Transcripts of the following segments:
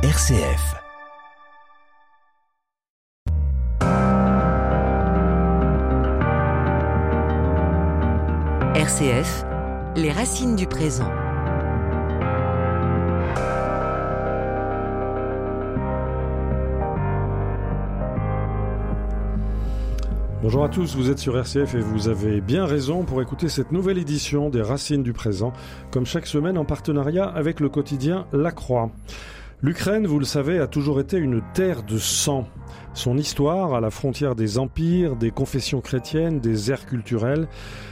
RCF. RCF, les racines du présent. Bonjour à tous, vous êtes sur RCF et vous avez bien raison pour écouter cette nouvelle édition des Racines du présent, comme chaque semaine en partenariat avec le quotidien La Croix. L'Ukraine, vous le savez, a toujours été une terre de sang. Son histoire, à la frontière des empires, des confessions chrétiennes, des aires culturelles,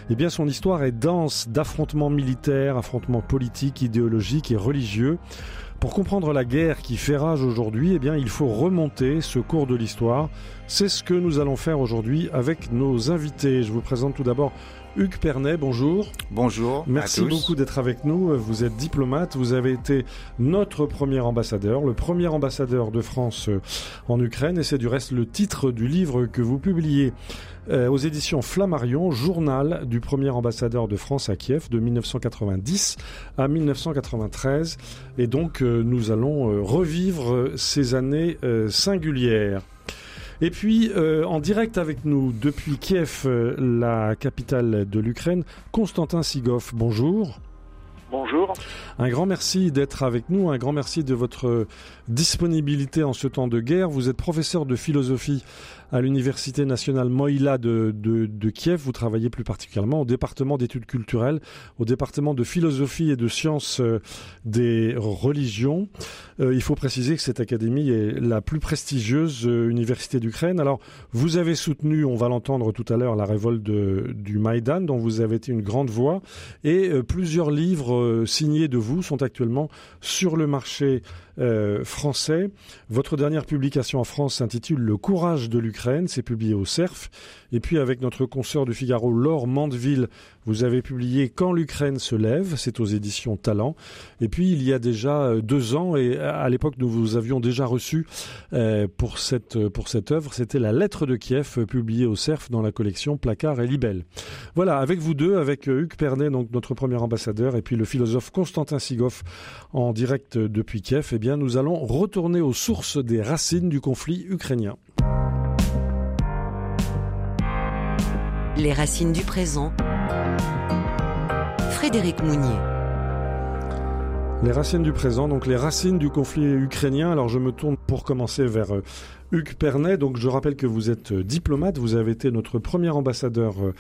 eh bien son histoire est dense d'affrontements militaires, affrontements politiques, idéologiques et religieux. Pour comprendre la guerre qui fait rage aujourd'hui, eh bien, il faut remonter ce cours de l'histoire. C'est ce que nous allons faire aujourd'hui avec nos invités. Je vous présente tout d'abord Hugues Pernet, bonjour. Bonjour. Merci beaucoup d'être avec nous. Vous êtes diplomate, vous avez été notre premier ambassadeur, le premier ambassadeur de France euh, en Ukraine, et c'est du reste le titre du livre que vous publiez euh, aux éditions Flammarion, journal du premier ambassadeur de France à Kiev de 1990 à 1993. Et donc euh, nous allons revivre ces années singulières. Et puis, euh, en direct avec nous depuis Kiev, euh, la capitale de l'Ukraine, Constantin Sigov. Bonjour. Bonjour. Un grand merci d'être avec nous, un grand merci de votre disponibilité en ce temps de guerre. Vous êtes professeur de philosophie à l'Université nationale Moïla de, de, Kiev. Vous travaillez plus particulièrement au département d'études culturelles, au département de philosophie et de sciences euh, des religions. Euh, il faut préciser que cette académie est la plus prestigieuse euh, université d'Ukraine. Alors, vous avez soutenu, on va l'entendre tout à l'heure, la révolte du Maïdan, dont vous avez été une grande voix, et plusieurs livres signés de vous sont actuellement sur le marché euh, français. Votre dernière publication en France s'intitule Le courage de l'Ukraine, c'est publié au CERF. Et puis avec notre consoeur du Figaro, Laure Mandeville, vous avez publié Quand l'Ukraine se lève, c'est aux éditions Talent. Et puis il y a déjà euh, deux ans, et à l'époque nous vous avions déjà reçu euh, pour cette pour cette œuvre, c'était La Lettre de Kiev, publiée au CERF dans la collection Placard et Libelle. Voilà, avec vous deux, avec Hugues Pernet, donc notre premier ambassadeur, et puis le philosophe Constantin Sigov en direct depuis Kiev, eh bien nous allons retourner aux sources des racines du conflit ukrainien. Les racines du présent Frédéric Mounier. Les racines du présent, donc les racines du conflit ukrainien. Alors je me tourne pour commencer vers euh, Hugues Pernet. Donc je rappelle que vous êtes euh, diplomate, vous avez été notre premier ambassadeur euh,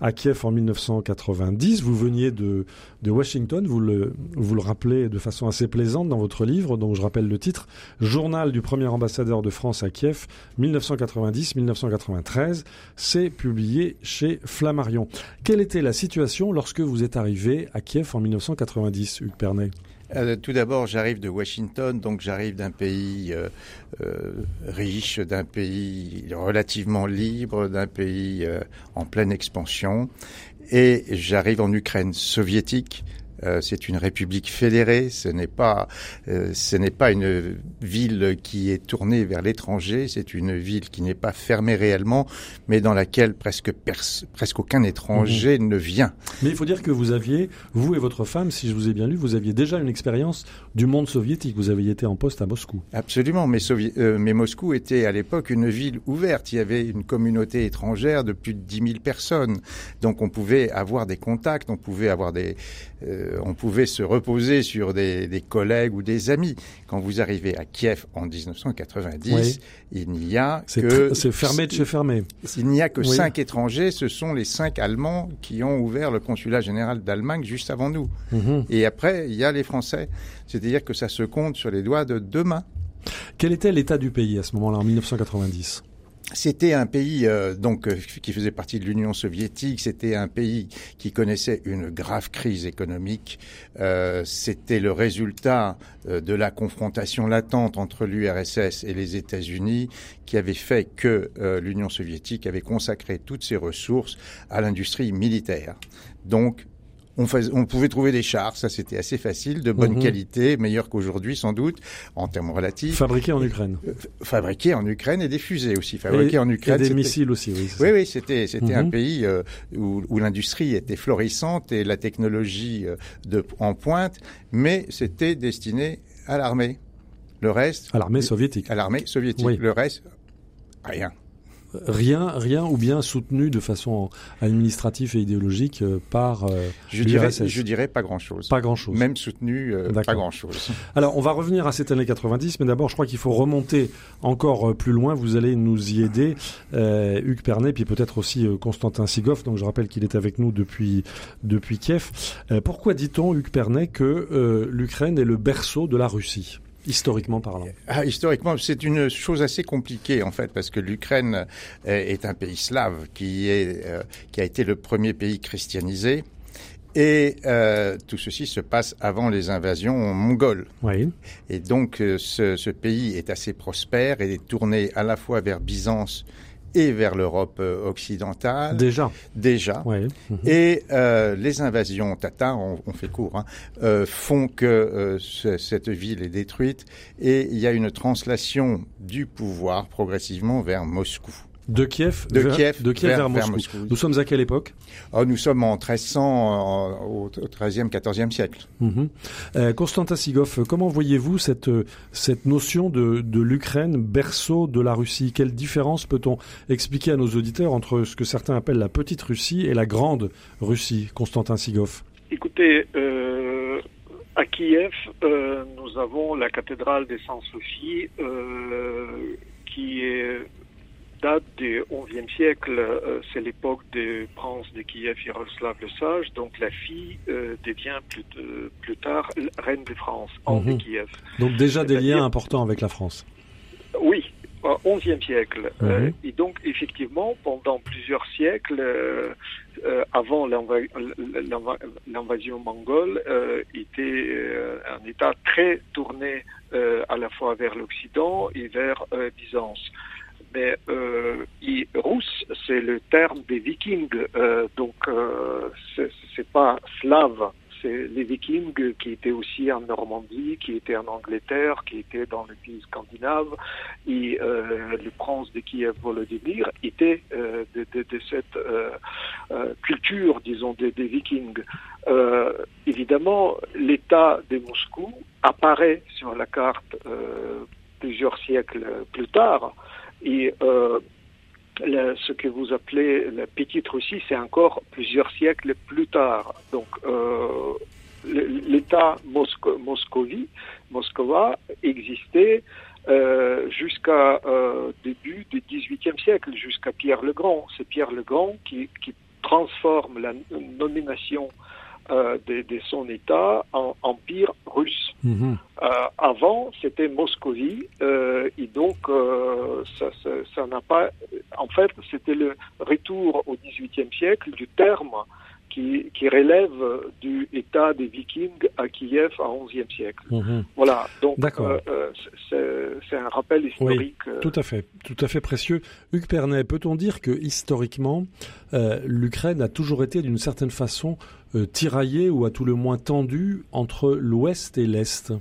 à Kiev en 1990. Vous veniez de, Washington, vous le, rappelez de façon assez plaisante dans votre livre, donc je rappelle le titre, Journal du premier ambassadeur de France à Kiev, 1990-1993. C'est publié chez Flammarion. Quelle était la situation lorsque vous êtes arrivé à Kiev en 1990, Hugues Pernet? Euh, tout d'abord, j'arrive de Washington, donc j'arrive d'un pays riche, d'un pays relativement libre, d'un pays en pleine expansion, et j'arrive en Ukraine soviétique, euh, c'est une république fédérée. Ce n'est pas, euh, ce n'est pas une ville qui est tournée vers l'étranger. C'est une ville qui n'est pas fermée réellement, mais dans laquelle presque presque aucun étranger mhm. ne vient. Mais il faut dire que vous aviez, vous et votre femme, si je vous ai bien lu, vous aviez déjà une expérience du monde soviétique. Vous aviez été en poste à Moscou. Absolument, mais, euh, mais Moscou était à l'époque une ville ouverte. Il y avait une communauté étrangère de plus de 10 000 personnes. Donc on pouvait avoir des contacts, on pouvait avoir des, euh, on pouvait se reposer sur des, collègues ou des amis. Quand vous arrivez à Kiev en 1990, il n'y a que c'est fermé de chez fermé. Il n'y a que cinq étrangers. Ce sont les cinq Allemands qui ont ouvert le consulat général d'Allemagne juste avant nous. Mhm. Et après, il y a les Français. C'est-à-dire que ça se compte sur les doigts de deux mains. Quel était l'état du pays à ce moment-là, en 1990 c'était un pays euh, donc euh, qui faisait partie de l'Union soviétique. C'était un pays qui connaissait une grave crise économique. Euh, c'était le résultat de la confrontation latente entre l'URSS et les États-Unis qui avait fait que l'Union soviétique avait consacré toutes ses ressources à l'industrie militaire. Donc on, on, pouvait trouver des chars, ça c'était assez facile, de bonne mhm. qualité, meilleurs qu'aujourd'hui sans doute, en termes relatifs. Fabriqués en Ukraine. Euh, fabriqués en Ukraine et des fusées aussi. Fabriqués en Ukraine. Et des missiles aussi, oui. Oui, oui, c'était c'était un mhm. pays euh, où, où l'industrie était florissante et la technologie euh, de, en pointe, mais c'était destiné à l'armée. Le reste. À l'armée soviétique. À l'armée soviétique. Oui. Le reste, rien. Rien, rien ou bien soutenu de façon administrative et idéologique euh, par euh, Je dirais, l'URSS. je dirais pas grand-chose. Pas grand-chose. Même soutenu, euh, pas grand-chose. Alors, on va revenir à cette année 90, mais d'abord, je crois qu'il faut remonter encore euh, plus loin. Vous allez nous y aider, euh, Hugues Pernet, puis peut-être aussi euh, Constantin Sigov. Donc, je rappelle qu'il est avec nous depuis depuis Kiev. Euh, pourquoi dit-on, Hugues Pernet, que euh, l'Ukraine est le berceau de la Russie, historiquement parlant Ah, historiquement, c'est une chose assez compliquée en fait, parce que l'Ukraine euh, est un pays slave qui est euh, qui a été le premier pays christianisé. Et euh, tout ceci se passe avant les invasions mongoles. Oui. Et donc ce, ce pays est assez prospère et est tourné à la fois vers Byzance et vers l'Europe euh, occidentale Déjà. déjà. Mhm. Et euh, les invasions tatars, on, on fait court, hein, euh, font que euh, ce- cette ville est détruite et il y a une translation du pouvoir progressivement vers Moscou. De Kiev, De vers, Kiev de Kiev vers, vers- vers Moscou. Nous sommes à quelle époque? Oh, nous sommes en 1300, en- au au 13e, 14e siècle. Mhm. Euh, Constantin Sigov, comment voyez-vous cette, euh, cette notion de, de l'Ukraine, berceau de la Russie? Quelle différence peut-on expliquer à nos auditeurs entre ce que certains appellent la petite Russie et la grande Russie Constantin Sigov Écoutez, euh, à Kiev, euh, nous avons la cathédrale des Saint-Sophie euh, qui est, date du XIe siècle. Euh, C'est l'époque des princes de Kiev, Yaroslav le Sage. Donc la fille euh, devient plus, de- plus tard reine de France, Anne Mhm. de Kiev. Donc déjà des liens importants avec la France. Oui, au XIe siècle. Mhm. Euh, et donc, effectivement, pendant plusieurs siècles, avant l'inva- l'inva- l'invasion mongole, était un État très tourné à la fois vers l'Occident et vers Byzance. Mais euh, russe, c'est le terme des Vikings, euh, donc euh, c'est pas slave. C'est les Vikings qui étaient aussi en Normandie, qui étaient en Angleterre, qui étaient dans les pays scandinaves, et euh, le prince de Kiev, Volodymyr, était euh, de, de, de cette euh, culture, disons, des, des Vikings. Évidemment, l'État de Moscou apparaît sur la carte plusieurs siècles plus tard, et euh, ce que vous appelez la petite Russie, c'est encore plusieurs siècles plus tard. Donc, euh, l'État mosco moscovie, Moscova existait euh, jusqu'à euh, début du XVIIIe siècle, jusqu'à Pierre le Grand. C'est Pierre le Grand qui transforme la nomination euh, de, de son État en empire russe. Mhm. Euh, avant, c'était Moscovie, euh, et donc euh, ça ça- ça n'a pas. En fait, c'était le retour au XVIIIe siècle du terme qui, qui relève du État des Vikings à Kiev au XIe siècle. Mhm. Voilà. Donc, euh, euh, c'est un rappel historique. euh, Tout à fait, tout à fait précieux. Hugues Pernet, peut-on dire que historiquement, euh, l'Ukraine a toujours été d'une certaine façon euh, tiraillée ou à tout le moins tendue entre l'Ouest et l'Est?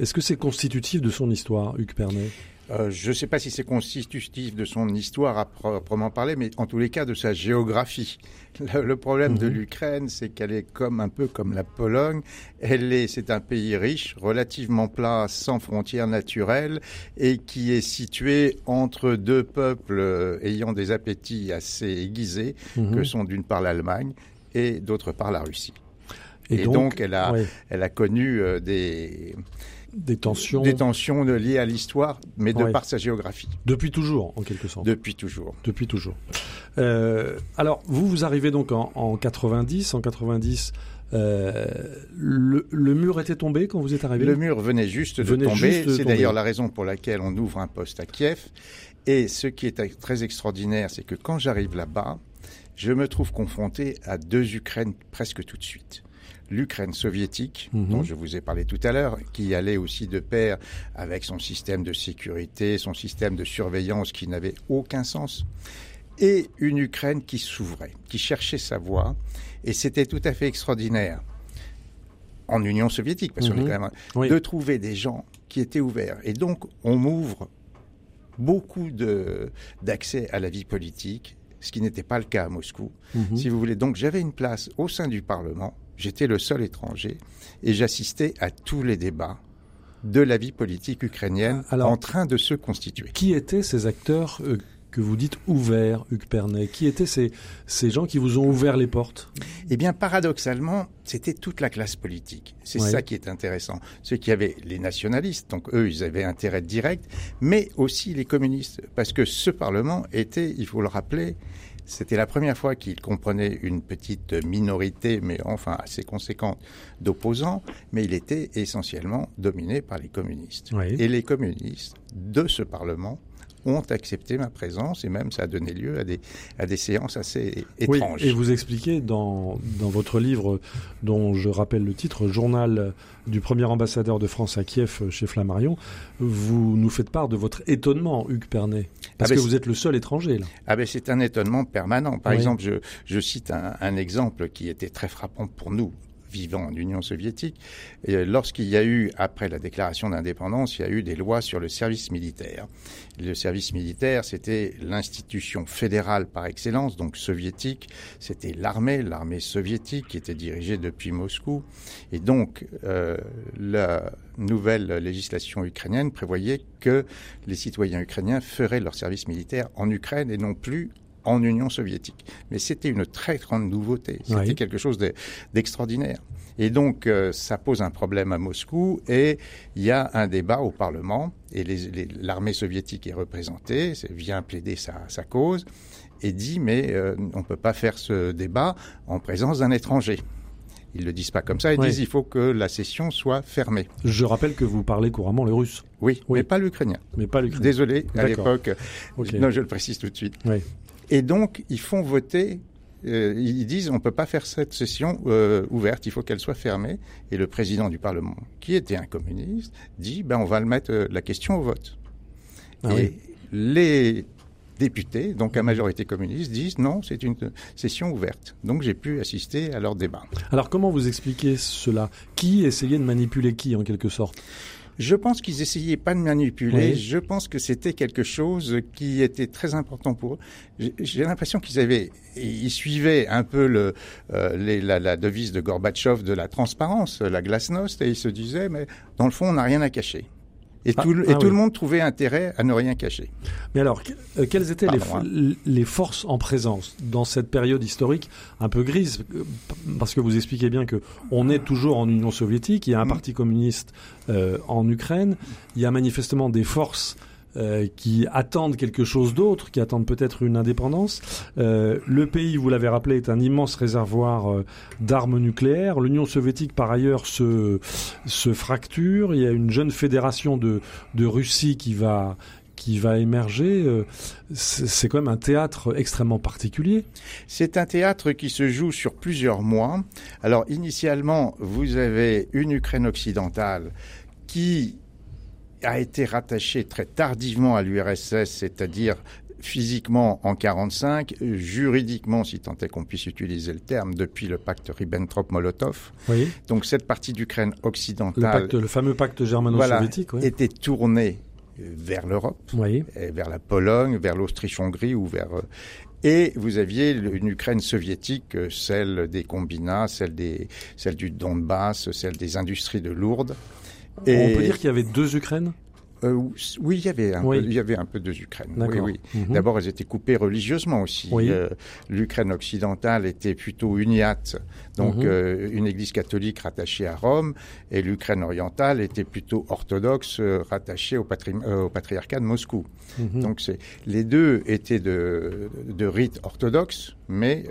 Est-ce que c'est constitutif de son histoire, Hugues Pernet? Euh, je ne sais pas si c'est constitutif de son histoire à proprement parler, mais en tous les cas de sa géographie. Le, le problème de Mhm. l'Ukraine, c'est qu'elle est comme un peu comme la Pologne. Elle est, c'est un pays riche, relativement plat, sans frontières naturelles, et qui est situé entre deux peuples euh, ayant des appétits assez aiguisés, Mhm. que sont d'une part l'Allemagne et d'autre part la Russie. Et, donc, donc, elle a, ouais, elle a connu euh, des, des tensions des tensions de- liées à l'histoire, mais de Ouais. par sa géographie. depuis toujours, en quelque sorte. Depuis toujours. Depuis toujours. Euh, alors, vous, vous arrivez donc en, en 90. En 90, euh, le, le mur était tombé quand vous êtes arrivé? Le mur venait juste de tomber. C'est d'ailleurs la raison pour laquelle on ouvre un poste à Kiev. Et ce qui est très extraordinaire, c'est que quand j'arrive là-bas, je me trouve confronté à deux Ukraines presque tout de suite. L'Ukraine soviétique, Mhm. dont je vous ai parlé tout à l'heure, qui allait aussi de pair avec son système de sécurité, son système de surveillance qui n'avait aucun sens, et une Ukraine qui s'ouvrait, qui cherchait sa voie, et c'était tout à fait extraordinaire en Union soviétique, parce qu'on Mhm. est quand même Oui. de trouver des gens qui étaient ouverts. Et donc, on m'ouvre beaucoup d'accès à la vie politique, ce qui n'était pas le cas à Moscou. Mhm. Si vous voulez, donc j'avais une place au sein du Parlement, j'étais le seul étranger, et j'assistais à tous les débats de la vie politique ukrainienne Alors, en train de se constituer. Qui étaient ces acteurs euh, que vous dites ouverts, Hugues Pernet? Qui étaient ces, ces gens qui vous ont ouvert les portes? Eh bien, paradoxalement, c'était toute la classe politique. C'est ça qui est intéressant. Ceux qui avaient les nationalistes, donc eux, ils avaient intérêt direct, mais aussi les communistes, parce que ce Parlement était, il faut le rappeler, c'était la première fois qu'il comprenait une petite minorité, mais enfin assez conséquente, d'opposants, mais il était essentiellement dominé par les communistes. Oui. Et les communistes de ce Parlement ont accepté ma présence et même ça a donné lieu à des, à des séances assez Oui, étranges. et vous expliquez dans, dans votre livre, dont je rappelle le titre, Journal du premier ambassadeur de France à Kiev chez Flammarion, vous nous faites part de votre étonnement, Hugues Pernet. Parce Ah ben, que vous êtes le seul étranger, là. Ah ben c'est un étonnement permanent. Par Oui. exemple, je, je cite un, un exemple qui était très frappant pour nous vivant en Union soviétique. Euh, Lorsqu'il y a eu, après la déclaration d'indépendance, il y a eu des lois sur le service militaire. Le service militaire, c'était l'institution fédérale par excellence, donc soviétique. C'était l'armée, l'armée soviétique qui était dirigée depuis Moscou. Et donc, euh, la nouvelle législation ukrainienne prévoyait que les citoyens ukrainiens feraient leur service militaire en Ukraine et non plus en Union soviétique. Mais c'était une très grande nouveauté. C'était Oui. quelque chose de- d'extraordinaire. Et donc, euh, ça pose un problème à Moscou et il y a un débat au Parlement et l'armée soviétique est représentée, vient plaider sa, sa cause et dit mais euh, on ne peut pas faire ce débat en présence d'un étranger. Ils le disent pas comme ça, ils Oui. disent il faut que la session soit fermée. Je rappelle que vous parlez couramment le russe, Oui, Oui. mais pas l'ukrainien. mais pas l'ukrainien. Désolé, à l'époque. Ok. Non, je le précise tout de suite. Oui. Et donc, ils font voter. euh, ils disent on peut pas faire cette session euh, ouverte, il faut qu'elle soit fermée. Et le président du Parlement, qui était un communiste, dit ben on va le mettre euh, la question au vote. Ah et oui. les députés, donc à majorité communiste, disent non, c'est une session ouverte. Donc j'ai pu assister à leur débat. Alors comment vous expliquez cela? Qui essayait de manipuler qui, en quelque sorte? Je pense qu'ils essayaient pas de manipuler. Oui. Je pense que c'était quelque chose qui était très important pour eux. J'ai- l'impression qu'ils avaient, ils suivaient un peu le, euh, les- la, la devise de Gorbatchev de la transparence, la glasnost, et ils se disaient, mais dans le fond, on n'a rien à cacher. Et, Ah, tout, le- ah et tout oui. le monde trouvait intérêt à ne rien cacher. Mais alors, que- euh, quelles étaient les, fo- les forces en présence dans cette période historique un peu grise? Euh, Parce que vous expliquez bien que on est toujours en Union soviétique, il y a un Mm. parti communiste euh, en Ukraine, il y a manifestement des forces qui attendent quelque chose d'autre, qui attendent peut-être une indépendance. Euh, le pays, vous l'avez rappelé, est un immense réservoir euh, d'armes nucléaires. L'Union soviétique, par ailleurs, se, se fracture. Il y a une jeune fédération de, de Russie qui va qui va émerger, euh, c'est quand même un théâtre extrêmement particulier. C'est un théâtre qui se joue sur plusieurs mois. Alors initialement, vous avez une Ukraine occidentale qui a été rattachée très tardivement à l'URSS, c'est-à-dire physiquement en 45, juridiquement, si tant est qu'on puisse utiliser le terme, depuis le pacte Ribbentrop-Molotov. Oui, Donc cette partie d'Ukraine le, occidentale pacte, le fameux pacte germano-soviétique. oui. était tournée vers l'Europe Oui. et vers la Pologne, vers l'Autriche-Hongrie ou vers euh, et vous aviez une Ukraine soviétique, euh, celle des combinats, celle des celle du Donbass, celle des industries de Lourdes. On peut dire qu'il y avait deux Ukraines? Euh, oui, il y avait un Oui. peu, il y avait un peu de Ukraine. Oui, D'accord. oui. Mhm. D'abord, elles étaient coupées religieusement aussi. Oui. Euh, L'Ukraine occidentale était plutôt uniate, donc Mhm. euh, une église catholique rattachée à Rome, et l'Ukraine orientale était plutôt orthodoxe, rattachée au, patri- au patriarcat de Moscou. Mhm. Donc les deux étaient de, de rite orthodoxe, mais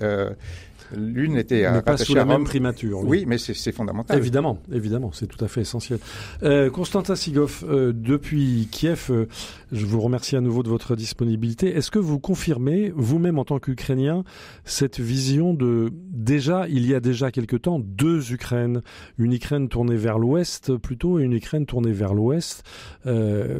l'une était Mais pas sous la même primature. Oui, mais c'est fondamental. Évidemment, évidemment, c'est tout à fait essentiel. Euh, Constantin Sigov, euh, depuis Kiev, euh, je vous remercie à nouveau de votre disponibilité. Est-ce que vous confirmez, vous-même en tant qu'Ukrainien, cette vision de déjà, il y a déjà quelque temps, deux Ukraines, une Ukraine tournée vers l'Ouest plutôt et une Ukraine tournée vers l'Ouest. Euh,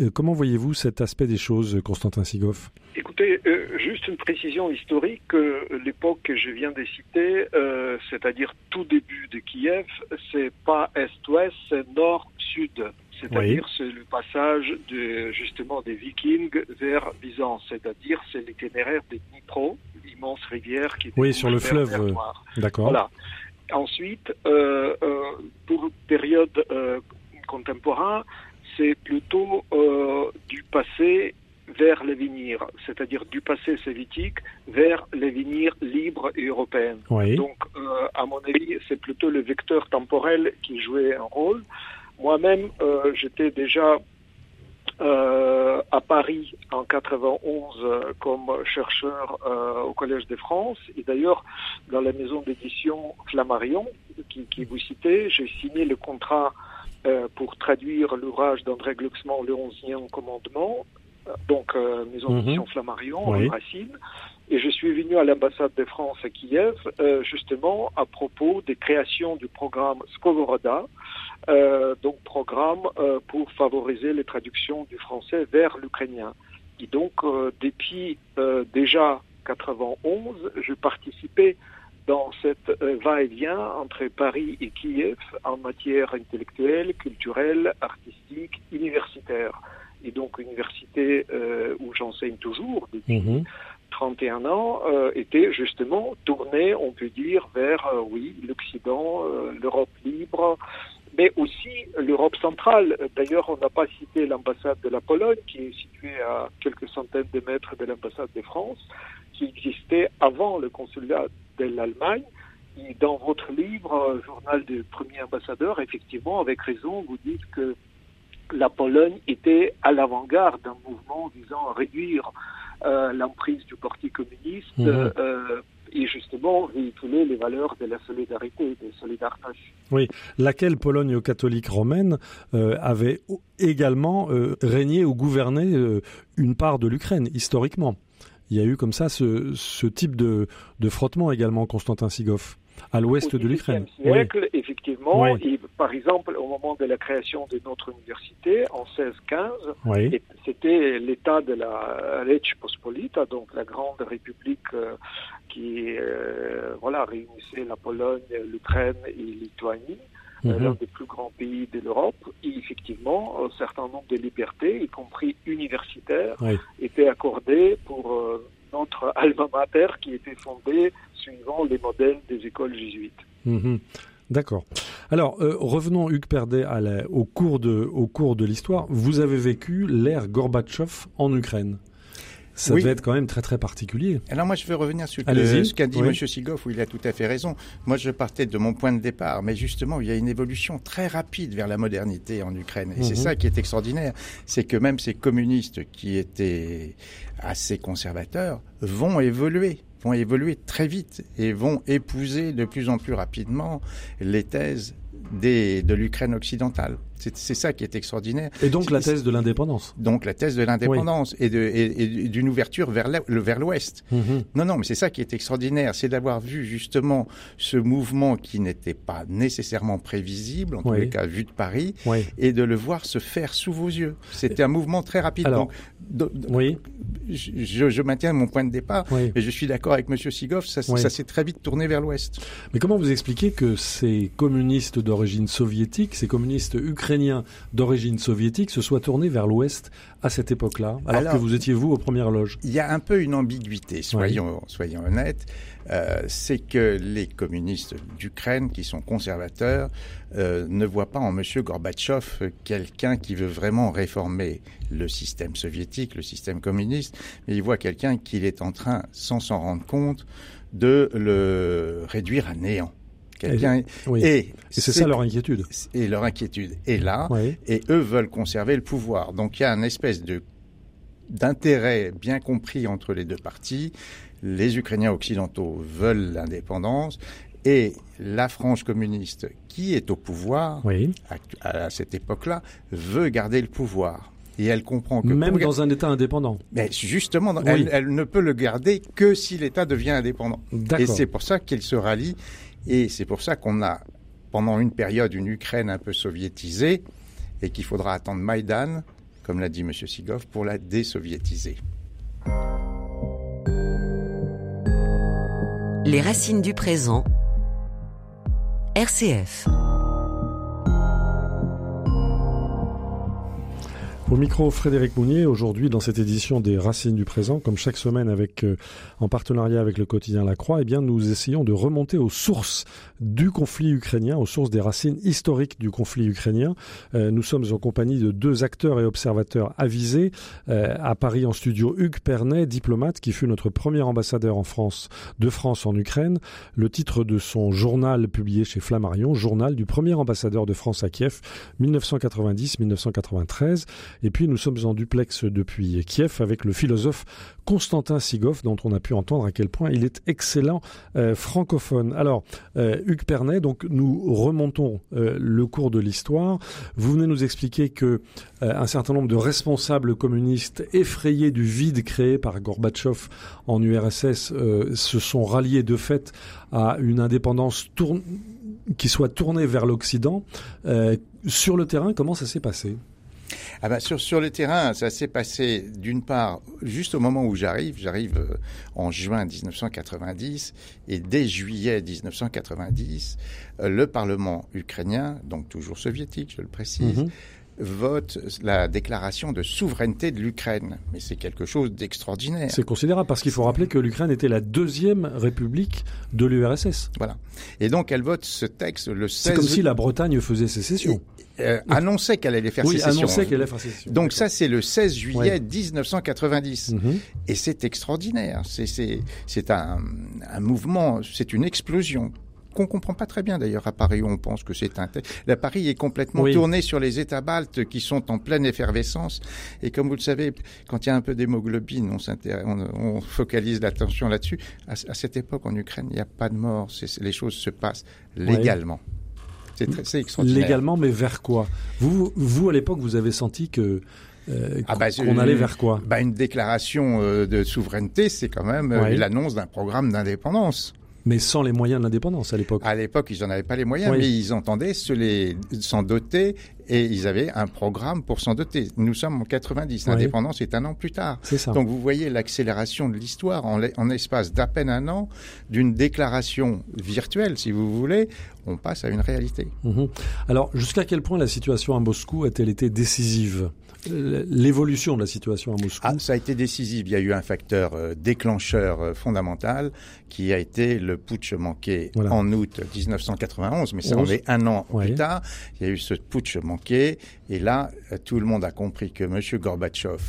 euh, comment voyez-vous cet aspect des choses, Constantin Sigov Écoutez, euh, juste une précision historique. euh, L'époque que je viens de citer, euh, c'est-à-dire tout début de Kiev, c'est pas est-ouest, c'est nord-sud. C'est-à-dire c'est le passage de justement des Vikings vers Byzance. C'est-à-dire c'est l'itinéraire des Dnipro, l'immense rivière qui Oui, débouche sur le fleuve, euh. D'accord. Voilà. Ensuite, euh, euh, pour une période euh, contemporain, c'est plutôt euh, du passé vers l'avenir, c'est-à-dire du passé soviétique vers l'avenir libre et européen. Donc, euh, à mon avis, c'est plutôt le vecteur temporel qui jouait un rôle. Moi-même, euh, j'étais déjà euh, à Paris en 91 comme chercheur au Collège de France et d'ailleurs dans la maison d'édition Flammarion qui, qui vous citez, j'ai signé le contrat pour traduire l'ouvrage d'André Glucksmann, Le 11e commandement, donc euh, Maison mhm. d'édition Flammarion, oui. Racine. Et je suis venu à l'ambassade de France à Kiev, euh, justement à propos des créations du programme Skovoroda, euh, donc programme euh, pour favoriser les traductions du français vers l'ukrainien. Et donc, euh, depuis euh, déjà 91, je participais dans cette va-et-vient entre Paris et Kiev en matière intellectuelle, culturelle, artistique, universitaire et donc université euh, où j'enseigne toujours depuis 31 mhm. ans, euh, était justement tournée, on peut dire, vers, euh, oui, l'Occident, euh, l'Europe libre, mais aussi l'Europe centrale. D'ailleurs, on n'a pas cité l'ambassade de la Pologne, qui est située à quelques centaines de mètres de l'ambassade de France, qui existait avant le consulat de l'Allemagne. Et dans votre livre, Journal du premier ambassadeur, effectivement, avec raison, vous dites que la Pologne était à l'avant-garde d'un mouvement visant à réduire euh, l'emprise du Parti communiste mhm. euh, et justement véhiculer les valeurs de la solidarité, de solidarité. Oui, laquelle Pologne catholique romaine euh, avait également régné ou gouverné une part de l'Ukraine, historiquement? Il y a eu comme ça ce, ce type de, de frottement également, Constantin Sigov à l'ouest de l'Ukraine. siècle, oui. effectivement, oui. Et, par exemple, au moment de la création de notre université, en 1615, oui. c'était l'état de la Rech Pospolita, donc la grande république euh, qui euh, voilà, réunissait la Pologne, l'Ukraine et Lituanie. Mm -hmm. l'un des plus grands pays de l'Europe, et effectivement, un certain nombre de libertés, y compris universitaires, étaient accordées pour euh, notre alma mater qui était fondée suivant les modèles des écoles jésuites. Mmh. D'accord. Alors, euh, revenons, Hugues Perdet, à la, au cours de l'histoire. Vous avez vécu l'ère Gorbatchev en Ukraine. Ça oui. devait être quand même très très particulier. Alors moi je veux revenir sur le, ce qu'a dit oui. M. Sigoff où il a tout à fait raison. Moi je partais de mon point de départ, mais justement il y a une évolution très rapide vers la modernité en Ukraine. Et mmh. c'est ça qui est extraordinaire, c'est que même ces communistes qui étaient assez conservateurs vont évoluer vont évoluer très vite et vont épouser de plus en plus rapidement les thèses des, de l'Ukraine occidentale. C'est ça qui est extraordinaire. Et donc la thèse de l'indépendance. Donc la thèse de l'indépendance oui. et d'une ouverture vers l'Ouest. Mm -hmm. Non, non, mais c'est ça qui est extraordinaire, c'est d'avoir vu justement ce mouvement qui n'était pas nécessairement prévisible, en oui. tous les cas vu de Paris, oui. et de le voir se faire sous vos yeux. C'était un mouvement très rapide. Alors, donc, oui. je, je, maintiens mon point de départ, mais je suis d'accord avec Monsieur Sigoff, ça, ça s'est très vite tourné vers l'Ouest. Mais comment vous expliquez que ces communistes d'origine soviétique, ces communistes ukrainiens, ukrainien d'origine soviétique se soit tourné vers l'Ouest à cette époque-là, alors, alors, que vous étiez vous aux premières loges Il y a un peu une ambiguïté, soyons, oui. soyons honnêtes. Euh, c'est que les communistes d'Ukraine, qui sont conservateurs, euh, ne voient pas en M. Gorbatchev quelqu'un qui veut vraiment réformer le système soviétique, le système communiste, mais ils voient quelqu'un qui est en train, sans s'en rendre compte, de le réduire à néant quelqu'un oui. et, et c'est ça leur inquiétude et leur inquiétude est là oui. et eux veulent conserver le pouvoir donc il y a une espèce de d'intérêt bien compris entre les deux parties les Ukrainiens occidentaux veulent l'indépendance et la France communiste qui est au pouvoir oui. à, à cette époque-là veut garder le pouvoir et elle comprend que même dans un État indépendant. Mais justement, oui. elle, elle, ne peut le garder que si l'État devient indépendant. Et c'est pour ça qu'il se rallie et c'est pour ça qu'on a, pendant une période, une Ukraine un peu soviétisée et qu'il faudra attendre Maïdan, comme l'a dit M. Sigov, pour la désoviétiser. Les racines du présent. RCF. Au micro, Frédéric Mounier, aujourd'hui dans cette édition des Racines du présent, comme chaque semaine avec, euh, en partenariat avec le quotidien La Croix, eh bien, nous essayons de remonter aux sources du conflit ukrainien, aux sources des racines historiques du conflit ukrainien. Euh, nous sommes en compagnie de deux acteurs et observateurs avisés. Euh, à Paris en studio, Hugues Pernet, diplomate qui fut notre premier ambassadeur en France, de France en Ukraine. Le titre de son journal publié chez Flammarion, journal du premier ambassadeur de France à Kiev, 1990-1993. Et puis nous sommes en duplex depuis Kiev avec le philosophe Constantin Sigov, dont on a pu entendre à quel point il est excellent euh, francophone. Alors, euh, Hugues Pernet, donc nous remontons euh, le cours de l'histoire. Vous venez nous expliquer que un certain nombre de responsables communistes effrayés du vide créé par Gorbatchev en URSS se sont ralliés de fait à une indépendance qui soit tournée vers l'Occident. sur le terrain, comment ça s'est passé? Ah ben sur, sur le terrain, ça s'est passé d'une part juste au moment où j'arrive. J'arrive euh, en juin 1990 et dès juillet 1990, euh, le Parlement ukrainien, donc toujours soviétique, je le précise, mhm. Vote la déclaration de souveraineté de l'Ukraine. Mais c'est quelque chose d'extraordinaire. C'est considérable parce qu'il faut rappeler que l'Ukraine était la deuxième république de l'URSS. Voilà. Et donc elle vote ce texte le 16... C'est comme si la Bretagne faisait sécession. Euh, annonçait qu'elle allait faire oui, sécession. Annonçait qu'elle allait faire sécession. Donc ça, c'est le 16 juillet 1990. Mhm. Et c'est extraordinaire. C'est un, un mouvement, c'est une explosion qu'on comprend pas très bien d'ailleurs à Paris. On pense que c'est un. La Paris est complètement tourné sur les États baltes qui sont en pleine effervescence. Et comme vous le savez, quand il y a un peu d'hémoglobine, on, on, focalise l'attention là-dessus. À, cette époque en Ukraine, il n'y a pas de mort. Les choses se passent légalement. C'est extraordinaire. Légalement, mais vers quoi? Vous, vous, à l'époque, vous avez senti que euh, ah bah, qu'on allait vers quoi? bah Une déclaration euh, de souveraineté, c'est quand même euh, l'annonce d'un programme d'indépendance. Mais sans les moyens de l'indépendance à l'époque. À l'époque, ils n'en avaient pas les moyens, mais ils entendaient s'en doter et ils avaient un programme pour s'en doter. Nous sommes en 90, l'indépendance est un an plus tard. Ça. Donc vous voyez l'accélération de l'histoire en, en espace d'à peine un an, d'une déclaration virtuelle, si vous voulez, on passe à une réalité. Mhm. Alors jusqu'à quel point la situation à Moscou a-t-elle été décisive? L'évolution de la situation à Moscou? Ah, Ça a été décisif. Il y a eu un facteur euh, déclencheur euh, fondamental qui a été le putsch manqué en août 1991, mais ça en est un an plus tard. Il y a eu ce putsch manqué et là, euh, tout le monde a compris que M. Gorbatchev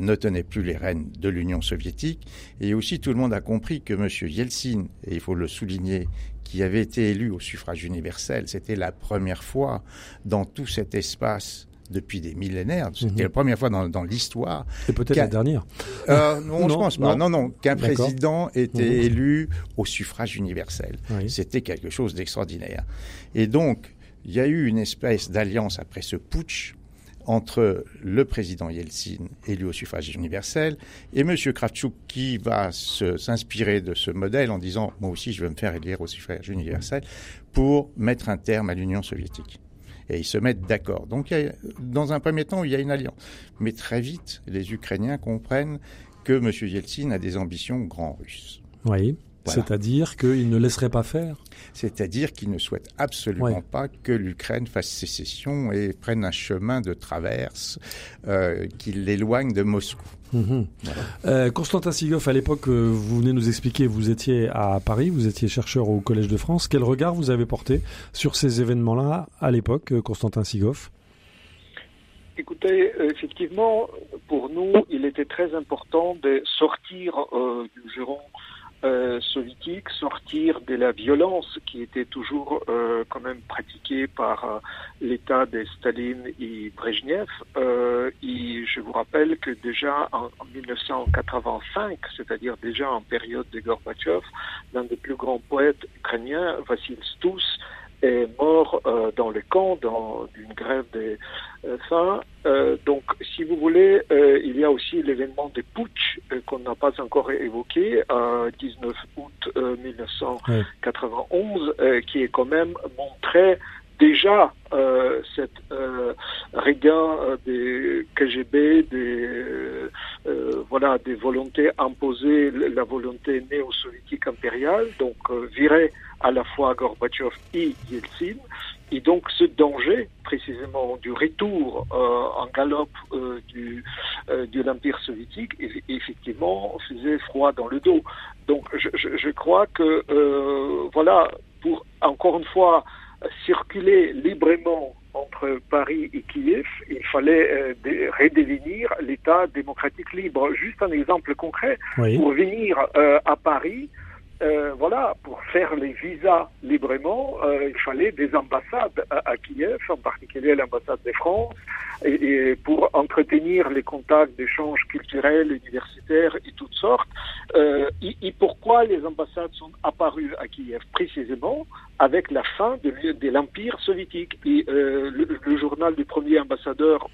ne tenait plus les rênes de l'Union soviétique. Et aussi, tout le monde a compris que M. Yeltsin, et il faut le souligner, qui avait été élu au suffrage universel, c'était la première fois dans tout cet espace depuis des millénaires. C'était mhm. la première fois dans, l'histoire. Et peut-être la dernière. Euh, non, je pense pas. Non, non, qu'un président était mhm. élu au suffrage universel. C'était quelque chose d'extraordinaire. Et donc, il y a eu une espèce d'alliance après ce putsch entre le président Yeltsin, élu au suffrage universel, et M. Kravchuk, qui va s'inspirer de ce modèle en disant Moi aussi, je veux me faire élire au suffrage universel, pour mettre un terme à l'Union soviétique et ils se mettent d'accord. Donc, dans un premier temps, il y a une alliance. Mais très vite, les Ukrainiens comprennent que M. Yeltsin a des ambitions grand russes. Oui. C'est-à-dire qu'il ne laisserait pas faire C'est-à-dire qu'il ne souhaite absolument pas que l'Ukraine fasse sécession et prenne un chemin de traverse euh, qui l'éloigne de Moscou. Mhm. Euh, Constantin Sigov, à l'époque, euh, vous venez nous expliquer, vous étiez à Paris, vous étiez chercheur au Collège de France. Quel regard vous avez porté sur ces événements-là à l'époque, euh, Constantin Sigov Écoutez, effectivement, pour nous, il était très important de sortir du giron euh, soviétique sortir de la violence qui était toujours euh, quand même pratiquée par euh, l'État de Staline et Brezhnev. Euh, et je vous rappelle que déjà en, 1985, c'est-à-dire déjà en période de Gorbatchev, l'un des plus grands poètes ukrainiens, Vassil Stous, est mort euh, dans le camp dans d'une grève de euh. Euh, donc, si vous voulez, il y a aussi l'événement de putsch qu'on n'a pas encore évoqué, 19 août 1991, qui est quand même montré déjà euh, cette euh, des KGB, des voilà des volontés imposées, la volonté néo-soviétique impériale, donc virer à la fois Gorbatchev et Yeltsin. Et donc ce danger, précisément du retour en galop du, de l'Empire soviétique, effectivement faisait froid dans le dos. Donc je, je crois que, voilà, pour encore une fois circuler librement entre Paris et Kiev, il fallait euh, redéfinir l'État démocratique libre. Juste un exemple concret, pour venir euh, à Paris, euh, voilà, pour faire les visas librement, euh, il fallait des ambassades à, Kiev, en particulier l'ambassade de France, et, pour entretenir les contacts d'échanges culturels, universitaires et toutes sortes. Euh, et, pourquoi les ambassades sont apparues à Kiev? Précisément avec la fin de, l'Empire soviétique. Et le, journal du premier ambassadeur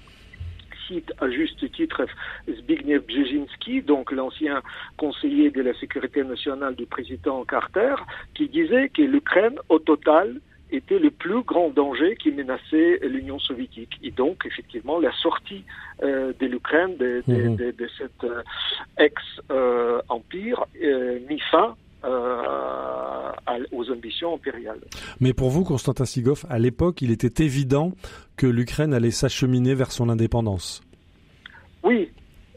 cite à juste titre Zbigniew Brzezinski, donc l'ancien conseiller de la sécurité nationale du président Carter, qui disait que l'Ukraine, au total, était le plus grand danger qui menaçait l'Union soviétique. Et donc, effectivement, la sortie euh, de l'Ukraine, de, de, mhm. de, cet euh, ex-empire, euh, mit fin aux ambitions impériales. Mais pour vous, Constantin Sigov, à l'époque, il était évident que l'Ukraine allait s'acheminer vers son indépendance. Oui,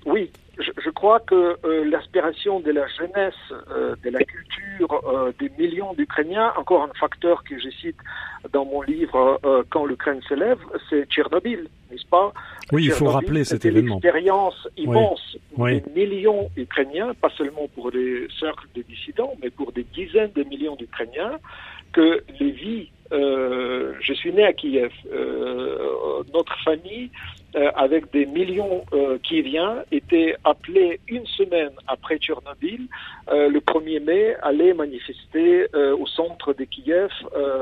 oui. Je, crois que euh, l'aspiration de la jeunesse, euh, de la culture euh, des millions d'Ukrainiens, encore un facteur que je cite dans mon livre Quand l'Ukraine s'élève, c'est Tchernobyl, n'est-ce pas? Oui, il faut rappeler cet événement. expérience immense des millions d'Ukrainiens, pas seulement pour des cercles de dissidents, mais pour des dizaines de millions d'Ukrainiens, que les vies euh, je suis né à Kiev. Euh, notre famille, euh, avec des millions qui vient, était appelée une semaine après Tchernobyl, le 1er mai, aller manifester au centre de Kiev,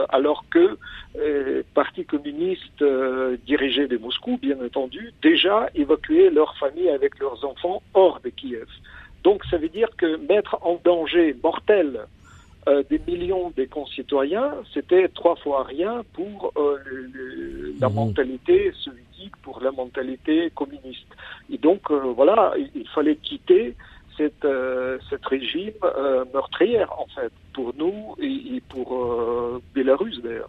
alors que le Parti communiste dirigé de Moscou, bien entendu, déjà évacuait leur famille avec leurs enfants hors de Kiev. Donc ça veut dire que mettre en danger mortel euh, des millions de concitoyens, c'était trois fois rien pour euh, la mhm. mentalité soviétique, pour la mentalité communiste. Et donc, euh, voilà, il, fallait quitter cette, cette régime meurtrière, en fait, pour nous et, et pour Bélarus, d'ailleurs.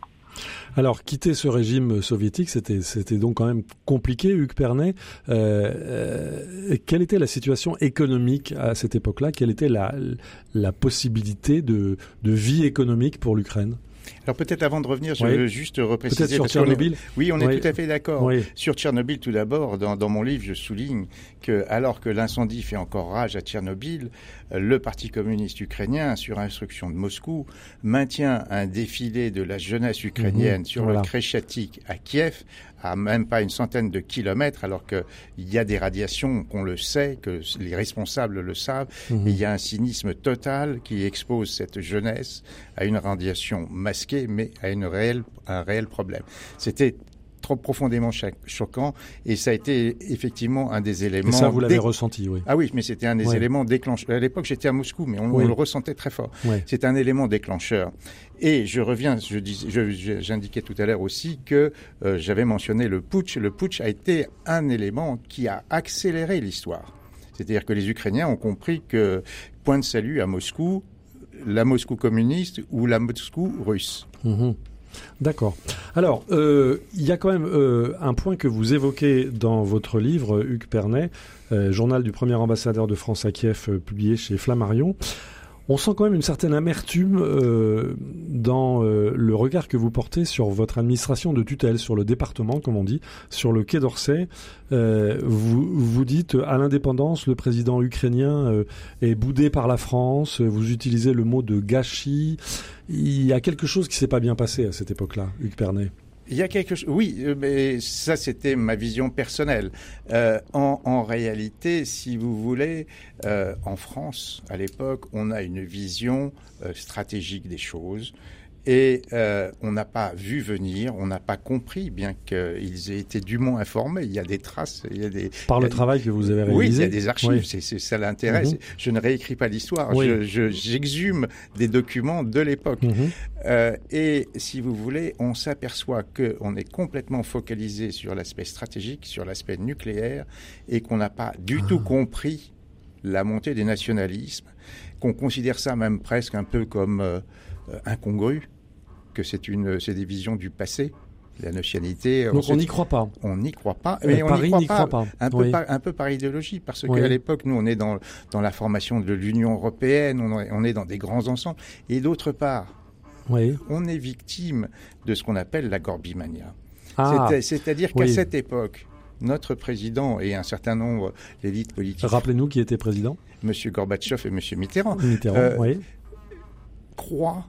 Alors, quitter ce régime soviétique, c'était, c'était donc quand même compliqué, Hugues Pernet. Euh, euh, quelle était la situation économique à cette époque-là? Quelle était la, la possibilité de, de vie économique pour l'Ukraine? Alors peut-être avant de revenir, je veux juste repréciser. Sur Tchernobyl. oui, on est tout à fait d'accord. Sur Tchernobyl, tout d'abord, dans, dans, mon livre, je souligne que alors que l'incendie fait encore rage à Tchernobyl, euh, le Parti communiste ukrainien, sur instruction de Moscou, maintient un défilé de la jeunesse ukrainienne mhm. sur le Kreshatik à Kiev, à même pas une centaine de kilomètres, alors qu'il y a des radiations, qu'on le sait, que les responsables le savent, mhm. et il y a un cynisme total qui expose cette jeunesse à une radiation masquée, mais à une réelle, un réel problème. C'était trop profondément choquant et ça a été effectivement un des éléments. Et ça, vous l'avez ressenti, oui. Ah oui, mais c'était un des éléments déclencheurs. À l'époque, j'étais à Moscou, mais on, le ressentait très fort. C'est un élément déclencheur. Et je reviens, je j'indiquais tout à l'heure aussi que euh, j'avais mentionné le putsch. Le putsch a été un élément qui a accéléré l'histoire. C'est-à-dire que les Ukrainiens ont compris que point de salut à Moscou, la Moscou communiste ou la Moscou russe. Mhm. D'accord. Alors, euh, il y a quand même euh, un point que vous évoquez dans votre livre, Hugues Pernet, journal du premier ambassadeur de France à Kiev, publié chez Flammarion on sent quand même une certaine amertume euh, dans euh, le regard que vous portez sur votre administration de tutelle, sur le département, comme on dit, sur le Quai d'Orsay. Euh, vous, vous dites à l'indépendance, le président ukrainien est boudé par la France. Vous utilisez le mot de gâchis. Il y a quelque chose qui s'est pas bien passé à cette époque-là, Hugues Pernet. Il y a quelque chose. Oui, euh, mais ça c'était ma vision personnelle. Euh, en, en, réalité, si vous voulez, euh, en France, à l'époque, on a une vision euh, stratégique des choses et euh, on n'a pas vu venir, on n'a pas compris, bien qu'ils aient été dûment informés. Il y a des traces, il y a des par le travail que vous avez réalisé. Oui, il y a des archives. C'est, ça l'intéresse. Mhm. Je ne réécris pas l'histoire. Je, j'exhume des documents de l'époque. Mhm. Euh, et si vous voulez, on s'aperçoit qu'on est complètement focalisé sur l'aspect stratégique, sur l'aspect nucléaire, et qu'on n'a pas du tout ah. compris la montée des nationalismes, qu'on considère ça même presque un peu comme euh, incongru que c'est une, c'est des visions du passé. La notionnalité. Donc on n'y croit pas. On n'y croit pas. Mais on Paris n'y croit pas. Un, peu par, un peu par idéologie, parce qu'à l'époque, nous, on est dans, dans la formation de l'Union européenne, on, on est dans des grands ensembles. Et d'autre part, oui. on est victime de ce qu'on appelle la gorbimania. Ah. C'est-à-dire qu'à cette époque, notre président et un certain nombre d'élites politiques. Rappelez-nous qui était président Monsieur Gorbatchev et Monsieur Mitterrand. Mitterrand, euh, oui. Croient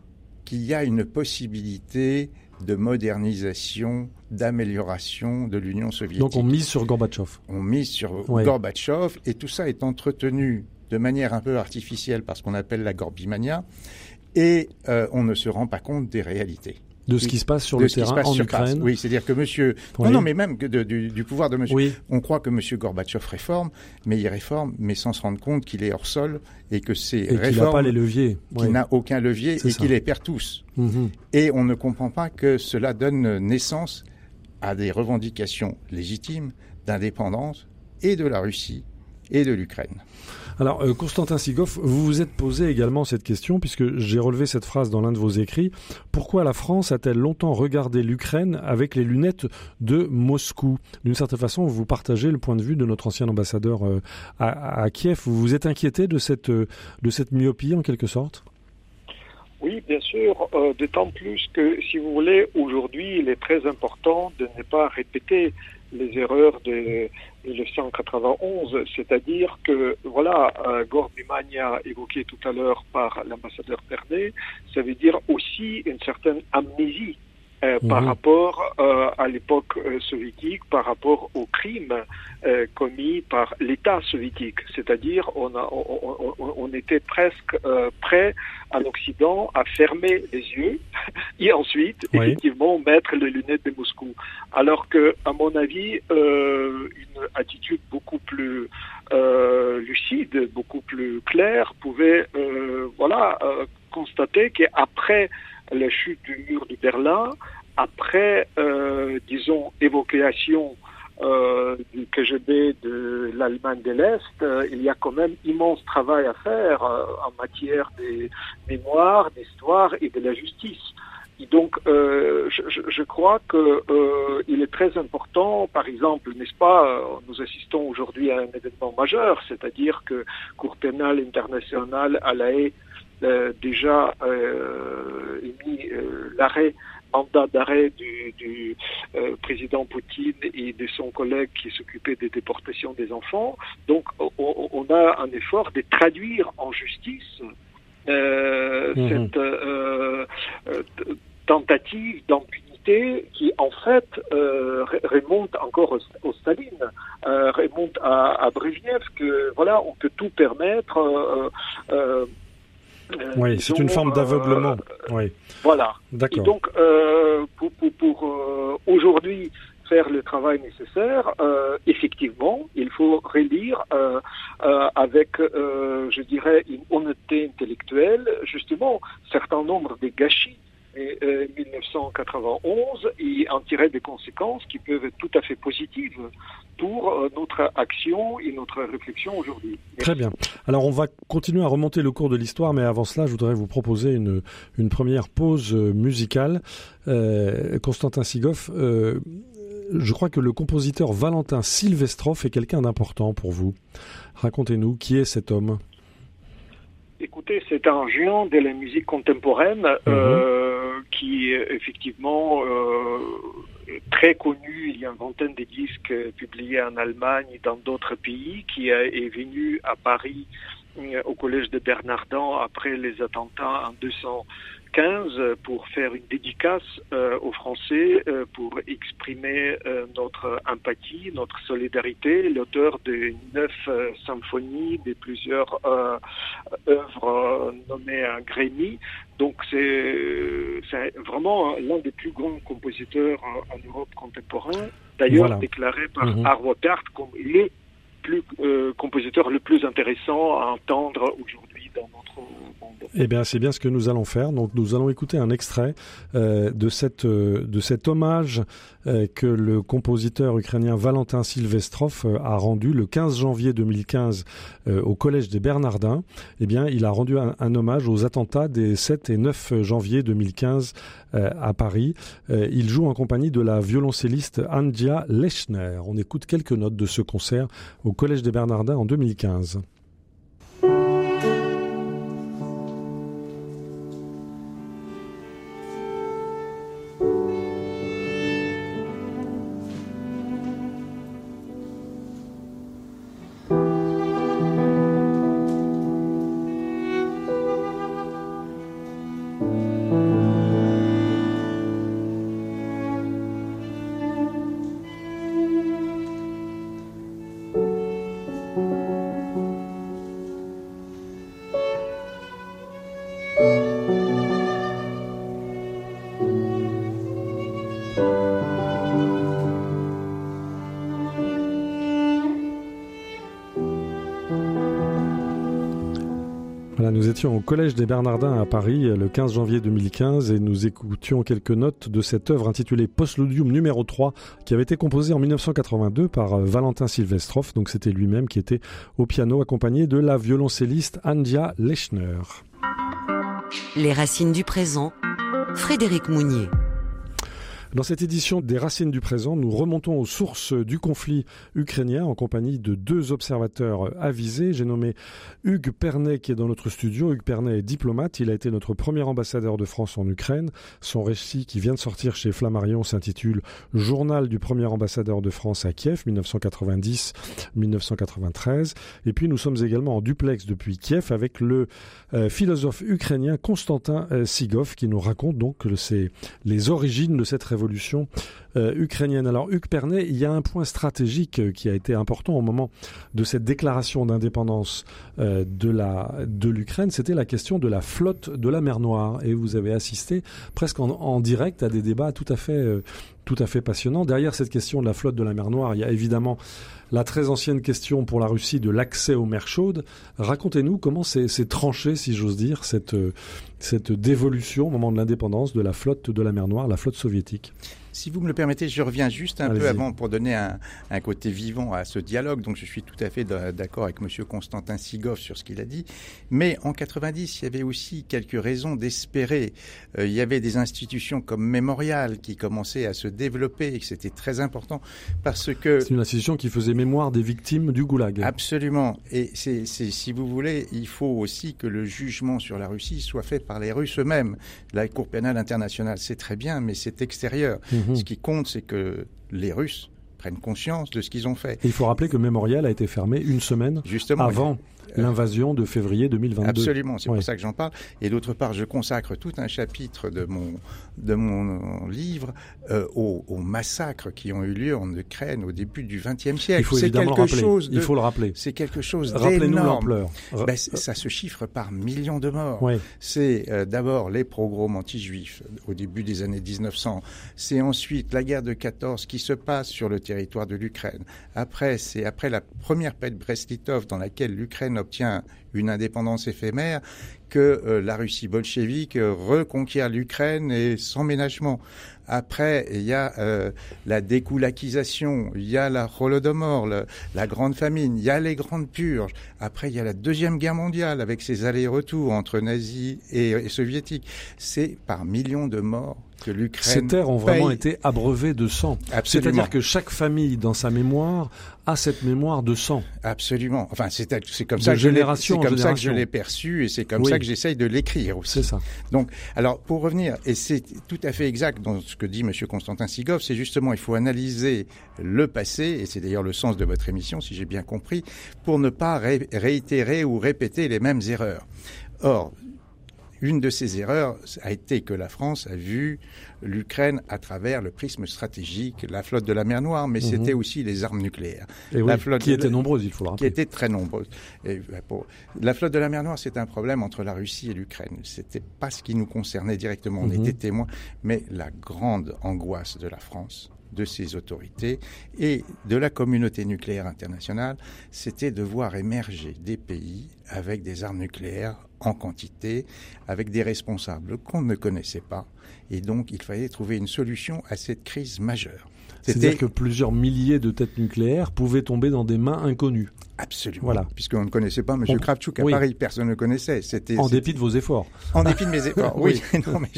qu'il y a une possibilité de modernisation, d'amélioration de l'Union soviétique. Donc on mise sur Gorbatchev. On mise sur Gorbatchev et tout ça est entretenu de manière un peu artificielle par ce qu'on appelle la Gorbimania et euh, on ne se rend pas compte des réalités. De ce qui se passe sur le terrain en Ukraine. Oui, c'est-à-dire que Monsieur, non, non, mais même que du, pouvoir de Monsieur. Oui. On croit que Monsieur Gorbatchev réforme, mais il réforme, mais sans se rendre compte qu'il est hors sol et que c'est réformes. Qu'il n'a pas les leviers. Qu'il n'a aucun levier et qu'il les perd tous. Mhm. Et on ne comprend pas que cela donne naissance à des revendications légitimes d'indépendance et de la Russie et de l'Ukraine. Alors, euh, Constantin Sigoff, vous vous êtes posé également cette question, puisque j'ai relevé cette phrase dans l'un de vos écrits. Pourquoi la France a-t-elle longtemps regardé l'Ukraine avec les lunettes de Moscou? D'une certaine façon, vous partagez le point de vue de notre ancien ambassadeur euh, à, Kiev. Vous vous êtes inquiété de cette, euh, de cette myopie, en quelque sorte? Oui, bien sûr, d'autant plus que, si vous voulez, aujourd'hui, il est très important de ne pas répéter les erreurs de 1991, c'est-à-dire que, voilà, euh, Gorbimania évoqué tout à l'heure par l'ambassadeur Pernet, ça veut dire aussi une certaine amnésie euh, par mhm. rapport euh, à l'époque euh, soviétique, par rapport aux crimes commis par l'État soviétique. C'est-à-dire, on, on, on, était presque prêt à l'Occident à fermer les yeux et ensuite, effectivement, mettre les lunettes de Moscou. Alors que, à mon avis, une attitude beaucoup plus lucide, beaucoup plus claire, pouvait, voilà, constater qu'après la chute du mur de Berlin, après, euh, disons, évocation euh, du KGB de l'Allemagne de l'Est, euh, il y a quand même immense travail à faire euh, en matière des mémoires, d'histoire et de la justice. Et donc, euh, je, je, crois que euh, il est très important, par exemple, n'est-ce pas, nous assistons aujourd'hui à un événement majeur, c'est-à-dire que Cour pénale internationale à la euh, déjà euh, émis euh, l'arrêt mandat d'arrêt du, du euh, président Poutine et de son collègue qui s'occupait des déportations des enfants. Donc on, on, a un effort de traduire en justice euh, mmh. cette euh, tentative d'impunité qui en fait remonte encore au, au Staline, remonte à, à Brezhnev, que voilà on peut tout permettre euh, oui, c'est une forme d'aveuglement. Euh, oui. Voilà. D'accord. donc, euh, pour, pour, pour aujourd'hui faire le travail nécessaire, effectivement, il faut relire avec, je dirais, une honnêteté intellectuelle, justement, certain nombre de gâchis 1991 et en tirer des conséquences qui peuvent être tout à fait positives pour euh, notre action et notre réflexion aujourd'hui. Très bien. Alors on va continuer à remonter le cours de l'histoire, mais avant cela, je voudrais vous proposer une, une première pause euh, musicale. Euh, Constantin Sigoff, euh, je crois que le compositeur Valentin Silvestrov est quelqu'un d'important pour vous. Racontez-nous qui est cet homme? Écoutez, c'est un géant de la musique contemporaine mhm. euh, qui effectivement euh, est très connu. Il y a une vingtaine de disques publiés en Allemagne et dans d'autres pays, qui est venu à Paris euh, au collège de Bernardin après les attentats en 200 15 pour faire une dédicace euh, aux Français euh, pour exprimer euh, notre empathie, notre solidarité. L'auteur de neuf symphonies, de plusieurs œuvres nommées un Grammy. Donc c'est vraiment l'un des plus grands compositeurs en Europe contemporain. D'ailleurs déclaré par mm comme le plus, compositeur le plus intéressant à entendre aujourd'hui Eh bien, c'est bien ce que nous allons faire. Donc, nous allons écouter un extrait euh, euh, de cet hommage euh, que le compositeur ukrainien Valentin Silvestrov a rendu le 15 janvier 2015 au Collège des Bernardins. Eh bien, il a rendu un, un hommage aux attentats des 7 et 9 janvier 2015 à Paris. il joue en compagnie de la violoncelliste Andia Lechner. On écoute quelques notes de ce concert au Collège des Bernardins en 2015. Nous étions au Collège des Bernardins à Paris le 15 janvier 2015 et nous écoutions quelques notes de cette œuvre intitulée Postludium numéro 3 qui avait été composée en 1982 par euh, Valentin Silvestrov. Donc c'était lui-même qui était au piano accompagné de la violoncelliste Andia Lechner. Les racines du présent, Frédéric Mounier. Dans cette édition des Racines du présent, nous remontons aux sources du conflit ukrainien en compagnie de deux observateurs avisés. J'ai nommé Hugues Pernet qui est dans notre studio. Hugues Pernet est diplomate. Il a été notre premier ambassadeur de France en Ukraine. Son récit qui vient de sortir chez Flammarion s'intitule Journal du premier ambassadeur de France à Kiev 1990-1993. Et puis nous sommes également en duplex depuis Kiev avec le euh, philosophe ukrainien Konstantin euh, Sigov qui nous raconte donc c'est les origines de cette révolution révolution euh, ukrainienne. Alors, Hugues Pernet, il y a un point stratégique euh, qui a été important au moment de cette déclaration d'indépendance euh, de de l'Ukraine, c'était la question de la flotte de la mer Noire. Et vous avez assisté presque en, direct à des débats tout à fait tout à fait passionnants. Derrière cette question de la flotte de la mer Noire, il y a évidemment la très ancienne question pour la Russie de l'accès aux mers chaudes. Racontez-nous comment c'est tranché, si j'ose dire, cette, cette dévolution au moment de l'indépendance de la flotte de la mer Noire, la flotte soviétique. Si vous me le permettez, je reviens juste un peu avant pour donner un, côté vivant à ce dialogue. Donc je suis tout à fait d'accord avec M. Constantin Sigov sur ce qu'il a dit. Mais en 90, il y avait aussi quelques raisons d'espérer. Euh, il y avait des institutions comme Mémorial qui commençaient à se développer et que c'était très important parce que... C'est une institution qui faisait mémoire des victimes du goulag. Absolument. Et c'est, si vous voulez, il faut aussi que le jugement sur la Russie soit fait par les Russes eux-mêmes. La Cour pénale internationale, c'est très bien, mais c'est extérieur. Mhm. Ce qui compte, c'est que les Russes prennent conscience de ce qu'ils ont fait. il faut rappeler que Mémorial a été fermé une semaine Justement, avant l'invasion de février 2022. Absolument, c'est pour ça que j'en parle. Et d'autre part, je consacre tout un chapitre de mon, de mon livre euh, aux, massacres qui ont eu lieu en Ukraine au début du XXe siècle. Il faut évidemment le rappeler. Chose Il faut le rappeler. C'est quelque chose Rappelez-nous l'ampleur. Ben, ça se chiffre par millions de morts. C'est euh, d'abord les pogroms anti-juifs au début des années 1900. C'est ensuite la guerre de 14 qui se passe sur le territoire de l'Ukraine. Après, c'est après la première paix de Brest-Litov dans laquelle l'Ukraine obtient une indépendance éphémère que euh, la Russie bolchevique reconquiert l'Ukraine et sans ménagement. Après, il y a euh, la découlakisation, il y a la Holodomor, la grande famine, il y a les grandes purges. Après, il y a la Deuxième Guerre mondiale avec ses allers-retours entre nazis et soviétiques. C'est par millions de morts que l'Ukraine. Ces terres ont vraiment été abreuvées de sang. C'est-à-dire que chaque famille, dans sa mémoire, a cette mémoire de sang. Absolument. Enfin, c'est comme ça que génération comme ça que je l'ai perçu et c'est comme ça que j'essaye de l'écrire aussi. C'est ça. Donc, alors pour revenir, et c'est tout à fait exact dans ce que dit Monsieur Constantin Sigov, c'est justement il faut analyser le passé et c'est d'ailleurs le sens de votre émission, si j'ai bien compris, pour ne pas réitérer ou répéter les mêmes erreurs. Or, une de ces erreurs a été que la France a vu l'Ukraine à travers le prisme stratégique, la flotte de la mer Noire, mais mhm. c'était aussi les armes nucléaires. la flotte qui étaient nombreuses, il faut le rappeler. Qui étaient très nombreuses. Et ben, pour... La flotte de la mer Noire, c'est un problème entre la Russie et l'Ukraine. C'était pas ce qui nous concernait directement, on mhm. était témoins, mais la grande angoisse de la France de ses autorités et de la communauté nucléaire internationale, c'était de voir émerger des pays avec des armes nucléaires en quantité, avec des responsables qu'on ne connaissait pas. Et donc, il fallait trouver une solution à cette crise majeure. C'est-à-dire que plusieurs milliers de têtes nucléaires pouvaient tomber dans des mains inconnues. Absolument. Voilà. Puisqu'on ne connaissait pas M. On... Kravchuk à Paris, personne ne connaissait. C'était en dépit de vos efforts. En dépit de mes efforts. oui. non, mais,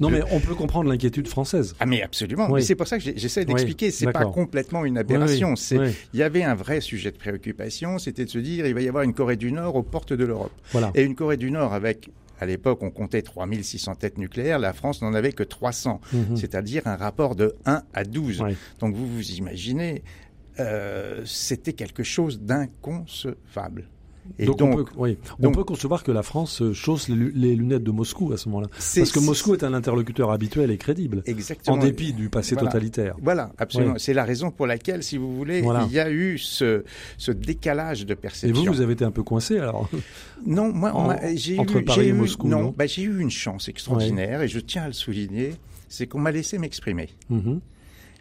non mais, on peut comprendre l'inquiétude française. Ah mais absolument. Oui. C'est pour ça que j'essaie d'expliquer. C'est pas complètement une aberration. C'est il y avait un vrai sujet de préoccupation. C'était de se dire il va y avoir une Corée du Nord aux portes de l'Europe. Voilà. Et une Corée du Nord avec à l'époque, on comptait 3600 têtes nucléaires, la France n'en avait que 300, mhm. c'est-à-dire un rapport de 1 à 12. Donc vous vous imaginez, euh, c'était quelque chose d'inconcevable. Et donc, on, peut, oui. on peut concevoir que la France chausse les, lunettes de Moscou à ce moment-là. Parce que Moscou est un interlocuteur habituel et crédible. Exactement. En dépit du passé totalitaire. Voilà, absolument. C'est la raison pour laquelle, si vous voulez, il y a eu ce, ce, décalage de perception. Et vous, vous avez été un peu coincé alors Non, moi, j'ai eu, Paris et Moscou. Non, bah, j'ai eu une chance extraordinaire et je tiens à le souligner, c'est qu'on m'a laissé m'exprimer. Mm-hmm.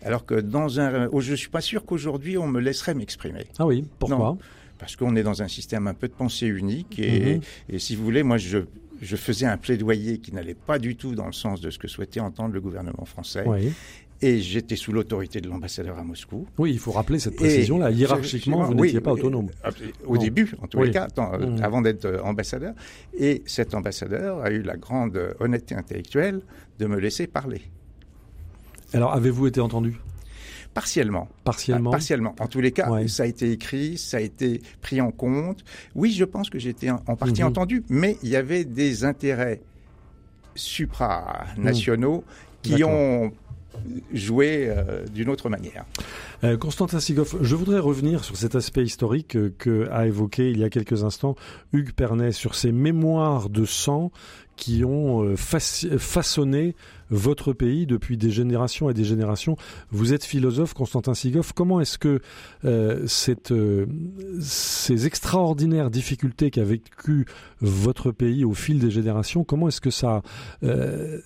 Alors que dans un, oh, je suis pas sûr qu'aujourd'hui on me laisserait m'exprimer. Ah oui, pourquoi? Parce qu'on est dans un système un peu de pensée unique et, mhm. et si vous voulez, moi je je faisais un plaidoyer qui n'allait pas du tout dans le sens de ce que souhaitait entendre le gouvernement français. Oui. Et j'étais sous l'autorité de l'ambassadeur à Moscou. Oui, il faut rappeler cette précision-là. Hiérarchiquement, vous n'étiez pas autonome. Au début, en tous les cas, mhm. avant d'être ambassadeur. Et cet ambassadeur a eu la grande honnêteté intellectuelle de me laisser parler. Alors, avez-vous été entendu? Partiellement. Partiellement. Ah, partiellement. En tous les cas, ça a été écrit, ça a été pris en compte. Oui, je pense que été en partie mhm. entendu, mais il y avait des intérêts supranationaux mmh. qui ont joué euh, d'une autre manière. Euh, Constantin Sigoff, je voudrais revenir sur cet aspect historique euh, que a évoqué il y a quelques instants Hugues Pernet sur ces mémoires de sang qui ont euh, façonné votre pays depuis des générations et des générations. Vous êtes philosophe, Constantin Sigoff. Comment est-ce que euh, cette, euh, ces extraordinaires difficultés qu'a vécu votre pays au fil des générations, comment est-ce que ça,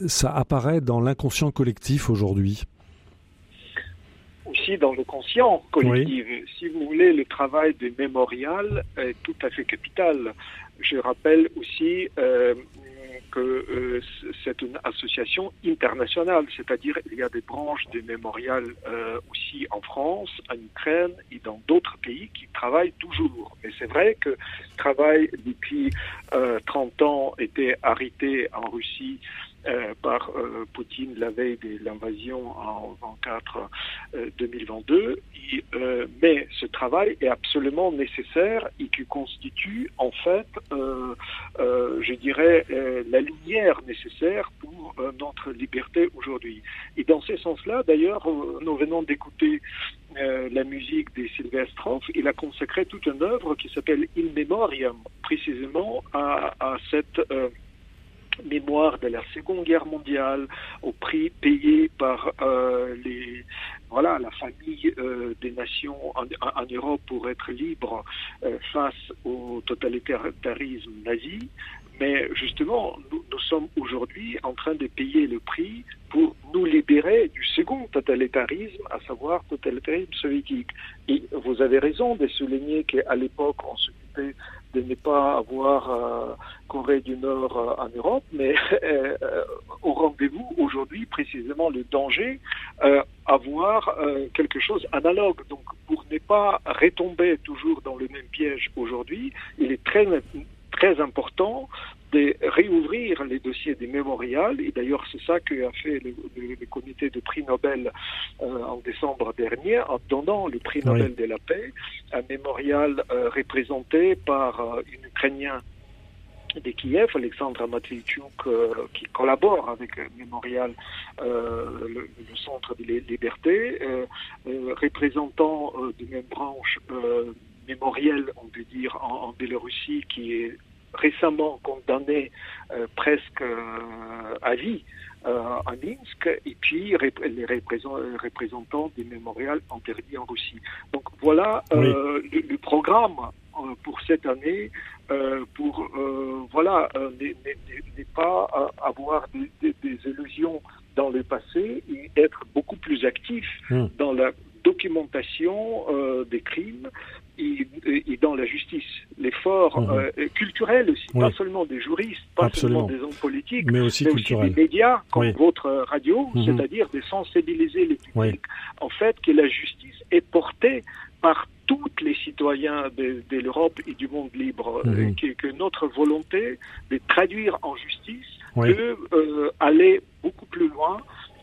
ça apparaît dans l'inconscient collectif aujourd'hui? Aussi dans le conscient collectif. Si vous voulez, le travail de mémorial est tout à fait capital. Je rappelle aussi euh, que euh, c'est une association internationale, c'est-à-dire il y a des branches des mémorial euh, aussi en France, en Ukraine et dans d'autres pays qui travaillent toujours. Mais c'est vrai que le travail depuis 30 ans était arrêté en Russie euh, par euh, Poutine la veille de l'invasion en 24 2022. Euh, mais ce travail est absolument nécessaire et qui constitue en fait, je dirais, la lumière nécessaire pour notre liberté aujourd'hui. Et dans ce sens-là, d'ailleurs, nous venons d'écouter la musique des Sylvestrov, il a consacré toute une œuvre qui s'appelle In Memoriam, précisément à cette mémoire de la Seconde Guerre mondiale, au prix payé par euh, la famille euh, des nations en, en, Europe pour être libre euh, face au totalitarisme nazi. Mais justement, nous, nous sommes aujourd'hui en train de payer le prix pour nous libérer du second totalitarisme, à savoir totalitarisme soviétique. Et vous avez raison de souligner qu'à l'époque, on s'occupait de ne pas avoir euh, Corée du Nord euh, en Europe, mais euh, au rendez-vous aujourd'hui précisément le danger euh, avoir quelque chose analogue. Donc pour ne pas retomber toujours dans le même piège aujourd'hui, il est très très important de réouvrir les dossiers des mémorials. Et d'ailleurs, c'est ça qu'a fait le, le, comité de prix Nobel euh, en décembre dernier, en donnant le prix Nobel de la paix, un mémorial euh, représenté par euh, une Ukrainien de Kiev, Alexandre Matvichuk, qui collabore avec le Mémorial, le, le, Centre de Liberté, représentant de même branche mémorielle, on peut dire, en, en Biélorussie, qui est récemment condamné euh, presque euh, à vie euh, à Minsk, et puis les représentants des mémorials interdits en Russie. Donc voilà le, le, programme pour cette année pour voilà ne pas avoir des, des, illusions dans le passé et être beaucoup plus actif hmm. dans la documentation des crimes et, dans la justice. L'effort mhm. culturel aussi, pas seulement des juristes, pas seulement des hommes politiques, mais aussi, des médias comme votre radio, mhm. c'est-à-dire de sensibiliser les publics en fait que la justice est portée par tous les citoyens de, l'Europe et du monde libre, mhm. que, notre volonté de traduire en justice peut aller beaucoup plus loin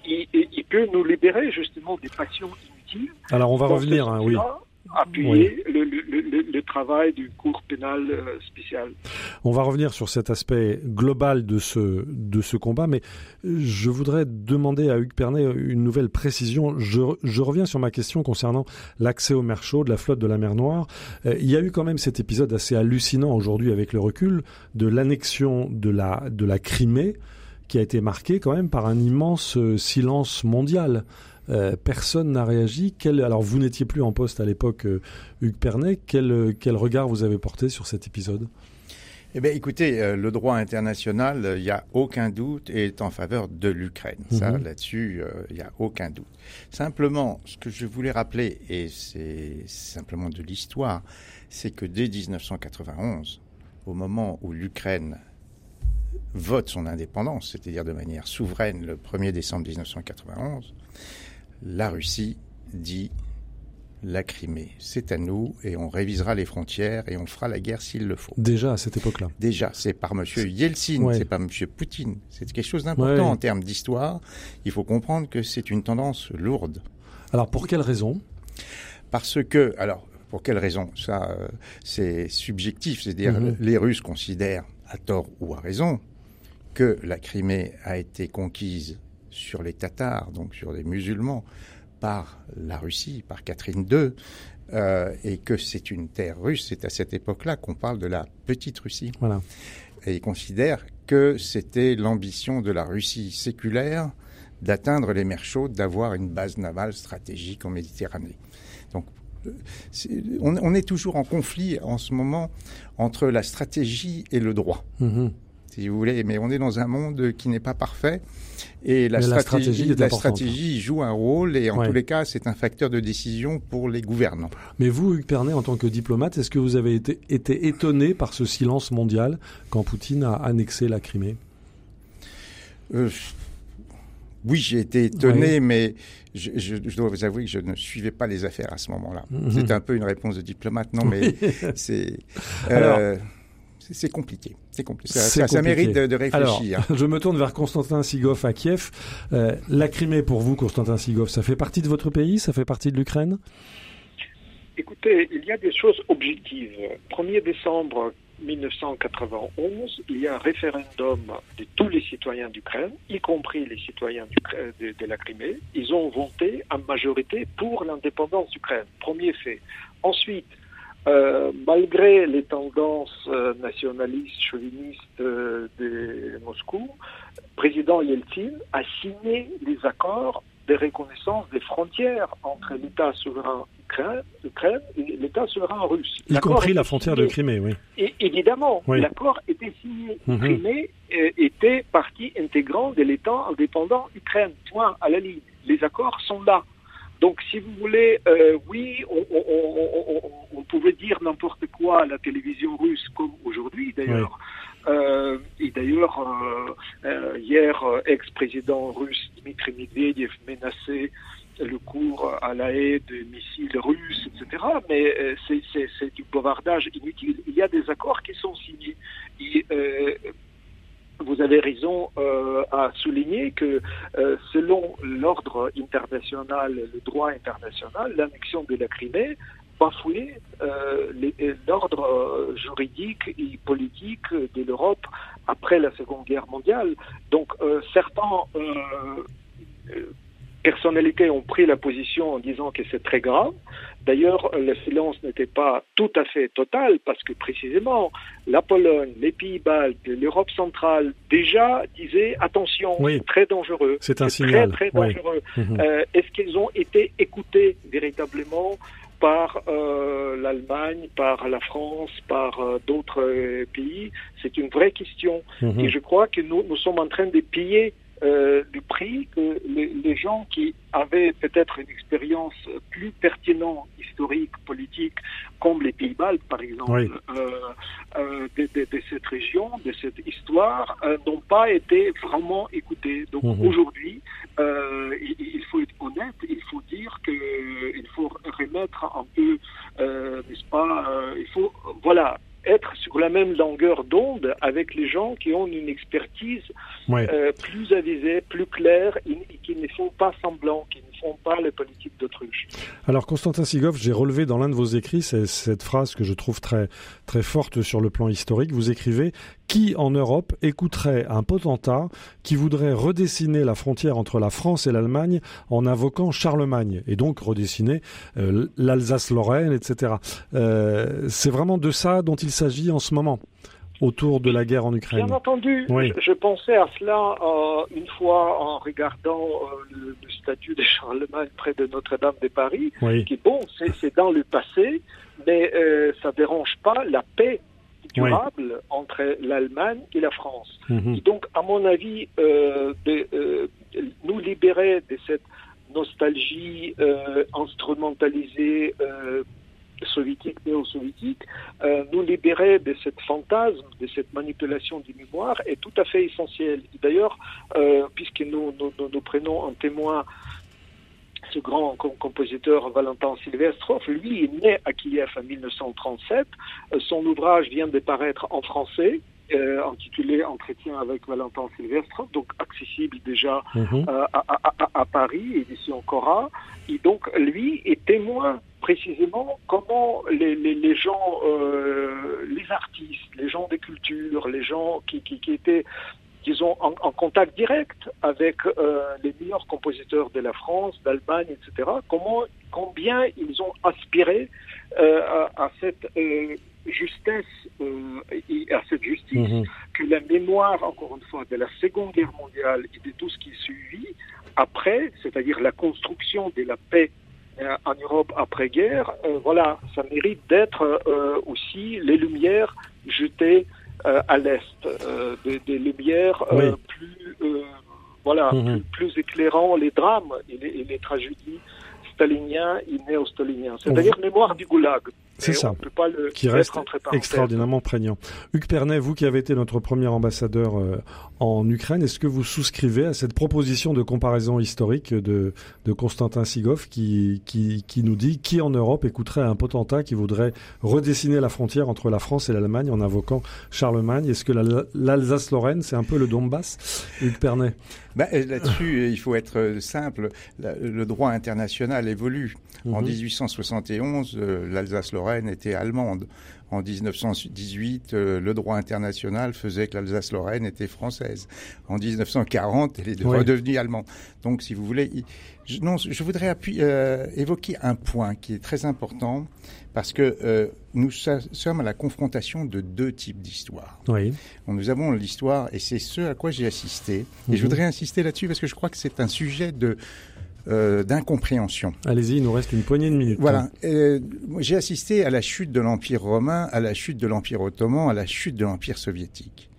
et, peut nous libérer justement des passions inutiles. Alors on va revenir, hein, oui appuyer le, travail du cours pénal euh, spécial. On va revenir sur cet aspect global de ce, de ce combat, mais je voudrais demander à Hugues Pernet une nouvelle précision. Je, je reviens sur ma question concernant l'accès aux mers chaudes, la flotte de la mer Noire. Euh, il y a eu quand même cet épisode assez hallucinant aujourd'hui avec le recul de l'annexion de la, de la Crimée qui a été marqué quand même par un immense euh, silence mondial. Euh, personne n'a réagi. alors vous n'étiez plus en poste à l'époque, euh, Hugues Pernet. Quel, quel regard vous avez porté sur cet épisode? Eh bien, écoutez, le droit international, il n'y a aucun doute, est en faveur de l'Ukraine. Ça, mhm. là-dessus, il n'y a aucun doute. Simplement, ce que je voulais rappeler, et c'est simplement de l'histoire, c'est que dès 1991, au moment où l'Ukraine vote son indépendance, c'est-à-dire de manière souveraine le 1er décembre 1991, la Russie dit la Crimée, c'est à nous et on révisera les frontières et on fera la guerre s'il le faut. Déjà à cette époque-là. Déjà, c'est par M. Yeltsin, c'est pas M. Poutine. C'est quelque chose d'important en termes d'histoire. Il faut comprendre que c'est une tendance lourde. Alors pour quelle raison? Parce que, alors pour quelle raison? Ça, euh, c'est subjectif. C'est-à-dire mhm. les Russes considèrent, à tort ou à raison, que la Crimée a été conquise sur les Tatars, donc sur les musulmans, par la Russie, par Catherine II, euh, et que c'est une terre russe. C'est à cette époque-là qu'on parle de la petite Russie. Voilà. Et ils considèrent que c'était l'ambition de la Russie séculaire d'atteindre les mers chaudes, d'avoir une base navale stratégique en Méditerranée. Donc, on, est toujours en conflit en ce moment entre la stratégie et le droit. Mm-hmm si vous voulez. Mais on est dans un monde qui n'est pas parfait. Et la, stratégie, la stratégie, joue un rôle et en tous les cas, c'est un facteur de décision pour les gouvernants. Mais vous, Hugues Pernet, en tant que diplomate, est-ce que vous avez été, été étonné par ce silence mondial quand Poutine a annexé la Crimée? Euh, Oui, j'ai été étonné, mais je, dois vous avouer que je ne suivais pas les affaires à ce moment-là. Mhm. C'est un peu une réponse de diplomate, non, mais c'est. Euh, c'est compliqué. C'est compliqué. Ça, mérite de, réfléchir. Alors, je me tourne vers Constantin Sigov à Kiev. Euh, la Crimée, pour vous, Constantin Sigov, ça fait partie de votre pays Ça fait partie de l'Ukraine? Écoutez, il y a des choses objectives. 1er décembre 1991, il y a un référendum de tous les citoyens d'Ukraine, y compris les citoyens de, de, la Crimée. Ils ont voté en majorité pour l'indépendance d'Ukraine. Premier fait. Ensuite, euh, malgré les tendances euh, nationalistes, chauvinistes euh, de Moscou, le président Yeltsin a signé les accords de reconnaissance des frontières entre l'État souverain ukrainien et l'État souverain russe. Y compris la frontière de Crimée, oui. Et évidemment, l'accord était signé. Mhm. Crimée était partie intégrante de l'État indépendant ukrainien. Point à la ligne. Les accords sont là. Donc, si vous voulez, euh, oui, on, pouvait dire n'importe quoi à la télévision russe, comme aujourd'hui d'ailleurs. Euh, et d'ailleurs, euh, hier, ex-président russe Dmitri Medvedev menaçait le cours à la haie de missiles russes, etc. Mais c'est du bavardage inutile. Il y a des accords qui sont signés. Et, vous avez raison euh, à souligner que euh, selon l'ordre international, le droit international, l'annexion de la Crimée bafouait euh, l'ordre juridique et politique de l'Europe après la Seconde Guerre mondiale. Donc certains personnalités ont pris la position en disant que c'est très grave. D'ailleurs, le silence n'était pas tout à fait total parce que précisément, la Pologne, les Pays-Baltes, l'Europe centrale déjà disaient attention, c'est très dangereux. C'est un signal. Très, très dangereux. Mhm. Euh, est-ce qu'ils ont été écoutés véritablement par euh, l'Allemagne, par la France, par euh, d'autres pays? C'est une vraie question. Mhm. Et je crois que nous, nous sommes en train de piller euh, du prix que les, les, gens qui avaient peut-être une expérience plus pertinente, historique, politique, comme les Pays-Bas, par exemple, euh, euh, de, de, de, cette région, de cette histoire, euh, n'ont pas été vraiment écoutés. Donc mmh. aujourd'hui, euh, il, il, faut être honnête, il faut dire que il faut remettre un peu, n'est-ce pas, il faut, voilà, être sur la même longueur d'onde avec les gens qui ont une expertise euh, plus avisée, plus claire, et, qui ne font pas semblant, qui ne font pas les politiques d'autruche. Alors Constantin Sigov, j'ai relevé dans l'un de vos écrits cette phrase que je trouve très très forte sur le plan historique. Vous écrivez qui en Europe écouterait un potentat qui voudrait redessiner la frontière entre la France et l'Allemagne en invoquant Charlemagne? Et donc redessiner euh, l'Alsace-Lorraine, etc. Euh, C'est vraiment de ça dont il s'agit en ce moment autour de la guerre en Ukraine. Bien entendu, oui. je, je, pensais à cela euh, une fois en regardant euh, le, le, statut de Charlemagne près de Notre-Dame de Paris, oui. qui bon, c'est dans le passé, mais euh, ça dérange pas la paix durable oui. entre l'Allemagne et la France. Mhm. Et donc, à mon avis, de, nous libérer de cette nostalgie instrumentalisée soviétique, néo-soviétique, euh, nous libérer de cette fantasme, de cette manipulation du mémoire est tout à fait essentiel. D'ailleurs, euh, puisque nous, prenons en témoin ce grand compositeur Valentin Silvestrov, lui est né à Kiev en 1937. Euh, son ouvrage vient de paraître en français. Euh, intitulé Entretien avec Valentin Silvestrov, donc accessible déjà -hmm. euh, à, à, à, à, Paris, édition Cora. Et donc, lui est témoin précisément comment les, les, les gens, euh, les artistes, les gens des cultures, les gens qui, qui, qui étaient disons, en, en, contact direct avec euh, les meilleurs compositeurs de la France, d'Allemagne, etc., comment, combien ils ont aspiré euh, à, à, cette euh, justesse euh, et à cette justice Mhm. que la mémoire, encore une fois, de la Seconde Guerre mondiale et de tout ce qui suivit après, c'est-à-dire la construction de la paix euh, en Europe après-guerre, euh, voilà, ça mérite d'être aussi les lumières jetées à l'est, des, des, lumières oui. plus, voilà, Mhm. plus, plus, éclairant les drames et les, et les tragédies staliniens et néo-staliniens, c'est-à-dire mémoire du goulag. C'est ça. On peut pas le qui reste extraordinairement prégnant. Hugues Pernet, vous qui avez été notre premier ambassadeur euh, en Ukraine, est-ce que vous souscrivez à cette proposition de comparaison historique de, de Constantin Sigov qui, qui, qui, nous dit qui en Europe écouterait un potentat qui voudrait redessiner la frontière entre la France et l'Allemagne en invoquant Charlemagne? Est-ce que l'Alsace-Lorraine, c'est un peu le Donbass Hugues Pernet? Ben, Là-dessus, il faut être simple. Le droit international évolue. Mm -hmm. En 1871, euh, l'Alsace-Lorraine était allemande. En 1918, euh, le droit international faisait que l'Alsace-Lorraine était française. En 1940, elle est oui. redevenue allemande. Donc, si vous voulez, je, non, je voudrais appuyer, euh, évoquer un point qui est très important parce que euh, nous sommes à la confrontation de deux types d'histoires. Oui. Nous avons l'histoire, et c'est ce à quoi j'ai assisté. Et je voudrais insister là-dessus parce que je crois que c'est un sujet de euh, d'incompréhension. Allez-y, il nous reste une poignée de minutes. Voilà. Euh, J'ai assisté à la chute de l'Empire romain, à la chute de l'Empire ottoman, à la chute de l'Empire soviétique.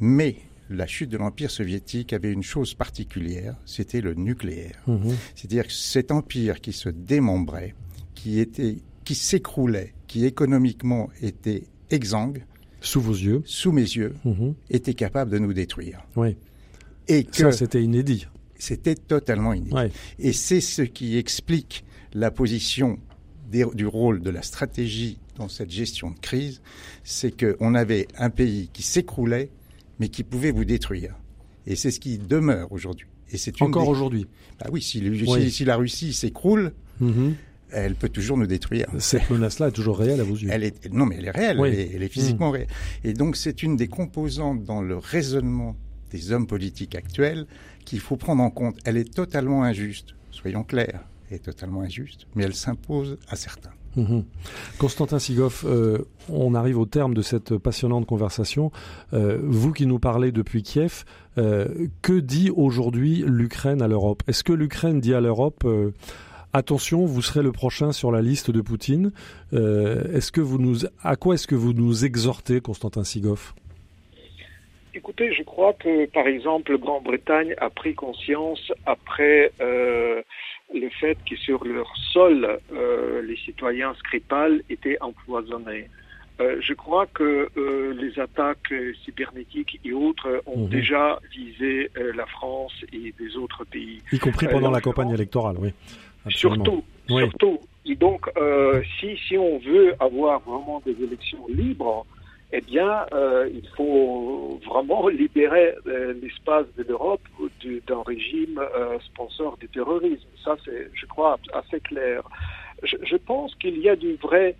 Mais la chute de l'Empire soviétique avait une chose particulière, c'était le nucléaire. -hmm. C'est-à-dire que cet empire qui se démembrait, qui était, qui s'écroulait, qui économiquement était exsangue, sous vos yeux, sous mes yeux, -hmm. était capable de nous détruire. Oui. Et que ça, c'était inédit. C'était totalement inédit. Ouais. Et c'est ce qui explique la position des, du rôle de la stratégie dans cette gestion de crise, c'est qu'on avait un pays qui s'écroulait, mais qui pouvait vous détruire. Et c'est ce qui demeure aujourd'hui. Et c'est encore des... aujourd'hui. Bah oui, si, oui. Si, si, la Russie s'écroule. Mm -hmm. Elle peut toujours nous détruire. Cette menace-là est toujours réelle à vos yeux. Elle est, non, mais elle est réelle. Oui. Elle, est, elle, est, physiquement mmh. réelle. Et donc, c'est une des composantes dans le raisonnement des hommes politiques actuels qu'il faut prendre en compte. Elle est totalement injuste, soyons clairs, elle est totalement injuste, mais elle s'impose à certains. Mmh. Constantin Sigoff, euh, on arrive au terme de cette passionnante conversation. Euh, vous qui nous parlez depuis Kiev, euh, que dit aujourd'hui l'Ukraine à l'Europe? Est-ce que l'Ukraine dit à l'Europe attention, vous serez le prochain sur la liste de Poutine? Est-ce que vous nous, À quoi est-ce que vous nous exhortez, Constantin Sigoff? Écoutez, je crois que, par exemple, Grande-Bretagne a pris conscience après euh, le fait que sur leur sol, euh, les citoyens Skripal étaient empoisonnés. Euh, je crois que les attaques cybernétiques et autres ont Mhm. déjà visé la France et des autres pays. Y compris pendant la campagne électorale, oui. Absolument. Surtout, Oui. surtout. Et donc, si, si on veut avoir vraiment des élections libres, eh bien, euh, il faut vraiment libérer euh, l'espace de l'Europe du- d'un régime euh, sponsor du terrorisme. Ça, c'est, je crois, assez clair. Je pense qu'il y a du vrai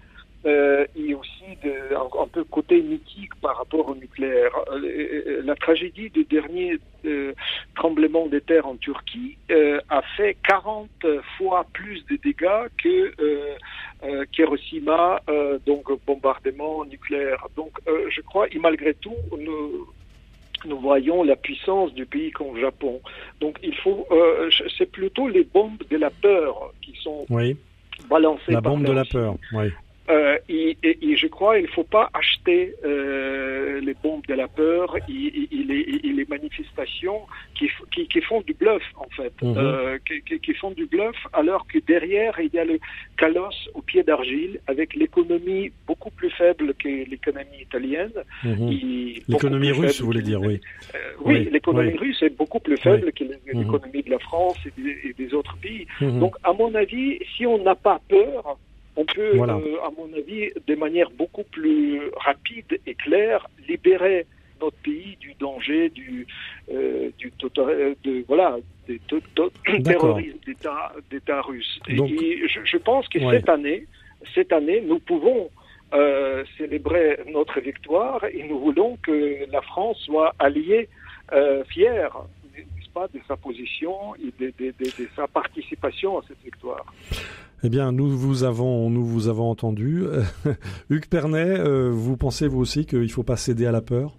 euh, et aussi de, un, peu côté mythique par rapport au nucléaire. Euh, euh, la tragédie du dernier euh, tremblement de terre en Turquie euh, a fait 40 fois plus de dégâts que Hiroshima, donc bombardement nucléaire. Donc je crois, et malgré tout, nous, nous voyons la puissance du pays comme le Japon. Donc il faut, c'est plutôt les bombes de la peur qui sont Oui, balancées. la bombe de la peur. Oui. Euh, et, et- et je crois qu'il ne faut pas acheter euh, les bombes de la peur et, et- les, manifestations qui, qui, qui font du bluff, en fait. Mhm. Euh, qui, qui- font du bluff, alors que derrière, il y a le calosse au pied d'argile, avec l'économie beaucoup plus faible que l'économie italienne. Mhm. L'économie russe, vous voulez dire, oui. Euh, oui, Oui, l'économie oui. russe est beaucoup plus faible Oui. que Mhm. l'économie de la France et des, autres pays. Donc, à mon avis, si on n'a pas peur, on peut, Voilà. euh, à mon avis, de manière beaucoup plus rapide et claire, libérer notre pays du danger du, euh, du tota- euh, de, voilà, des terrorisme d'État, russe. Donc- et je, je pense que Ouais. cette année, cette année, nous pouvons euh, célébrer notre victoire et nous voulons que la France soit alliée, euh, fière, n'est-ce pas, de sa position et de, de- de- de sa participation à cette victoire. Eh bien, nous vous avons, nous vous avons entendu. Hugues Pernet, euh, vous pensez vous aussi qu'il ne faut pas céder à la peur?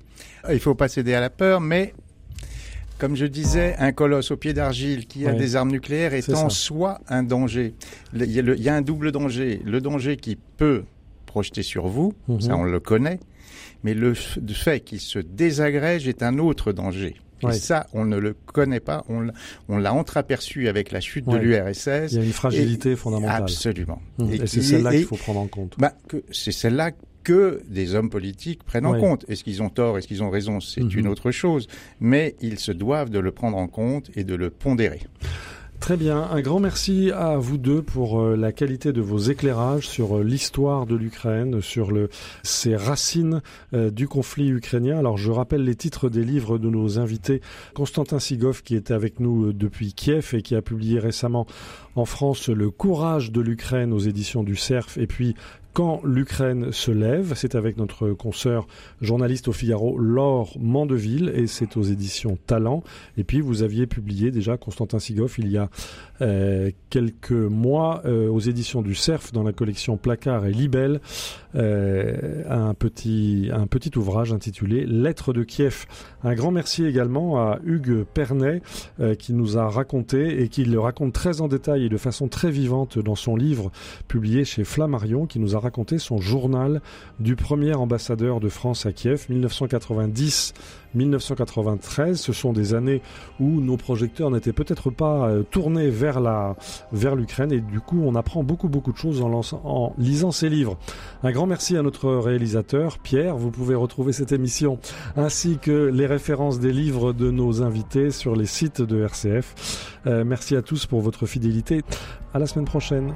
Il ne faut pas céder à la peur, mais comme je disais, un colosse au pied d'argile qui a des armes nucléaires est, en ça. soi un danger. Il y, a le- il y a un double danger. Le danger qui peut projeter sur vous, Mhm. ça on le connaît, mais le fait qu'il se désagrège est un autre danger. Et ça, on ne le connaît pas. On l'a- on l'a entreaperçu avec la chute de l'URSS. Il y a une fragilité fondamentale. Absolument. Mhm. Et, c'est celle-là qu'il faut prendre en compte. bah, que c'est celle-là que des hommes politiques prennent en compte. Est-ce qu'ils ont tort, est-ce qu'ils ont raison, c'est Mhm. une autre chose. Mais ils se doivent de le prendre en compte et de le pondérer. Très bien, un grand merci à vous deux pour euh, la qualité de vos éclairages sur euh, l'histoire de l'Ukraine, sur ces racines euh, du conflit ukrainien. Alors je rappelle les titres des livres de nos invités. Constantin Sigov qui était avec nous depuis Kiev et qui a publié récemment en France Le courage de l'Ukraine aux éditions du Cerf et puis quand l'Ukraine se lève, c'est avec notre consoeur journaliste au Figaro, Laure Mandeville, et c'est aux éditions Talent. Et puis vous aviez publié déjà Constantin Sigov il y a euh, quelques mois euh, aux éditions du Cerf dans la collection Placard et Libelle euh, un petit un petit ouvrage intitulé Lettres de Kiev. Un grand merci également à Hugues Pernet qui nous a raconté et qui le raconte très en détail et de façon très vivante dans son livre publié chez Flammarion qui nous a raconté son journal du premier ambassadeur de France à Kiev 1990 1993. Ce sont des années où nos projecteurs n'étaient peut-être pas euh, tournés vers la vers l'Ukraine et du coup on apprend beaucoup beaucoup de choses en, en lisant ces livres. Un grand merci à notre réalisateur Pierre. Vous pouvez retrouver cette émission ainsi que les références des livres de nos invités sur les sites de RCF. Euh, merci à tous pour votre fidélité. À la semaine prochaine.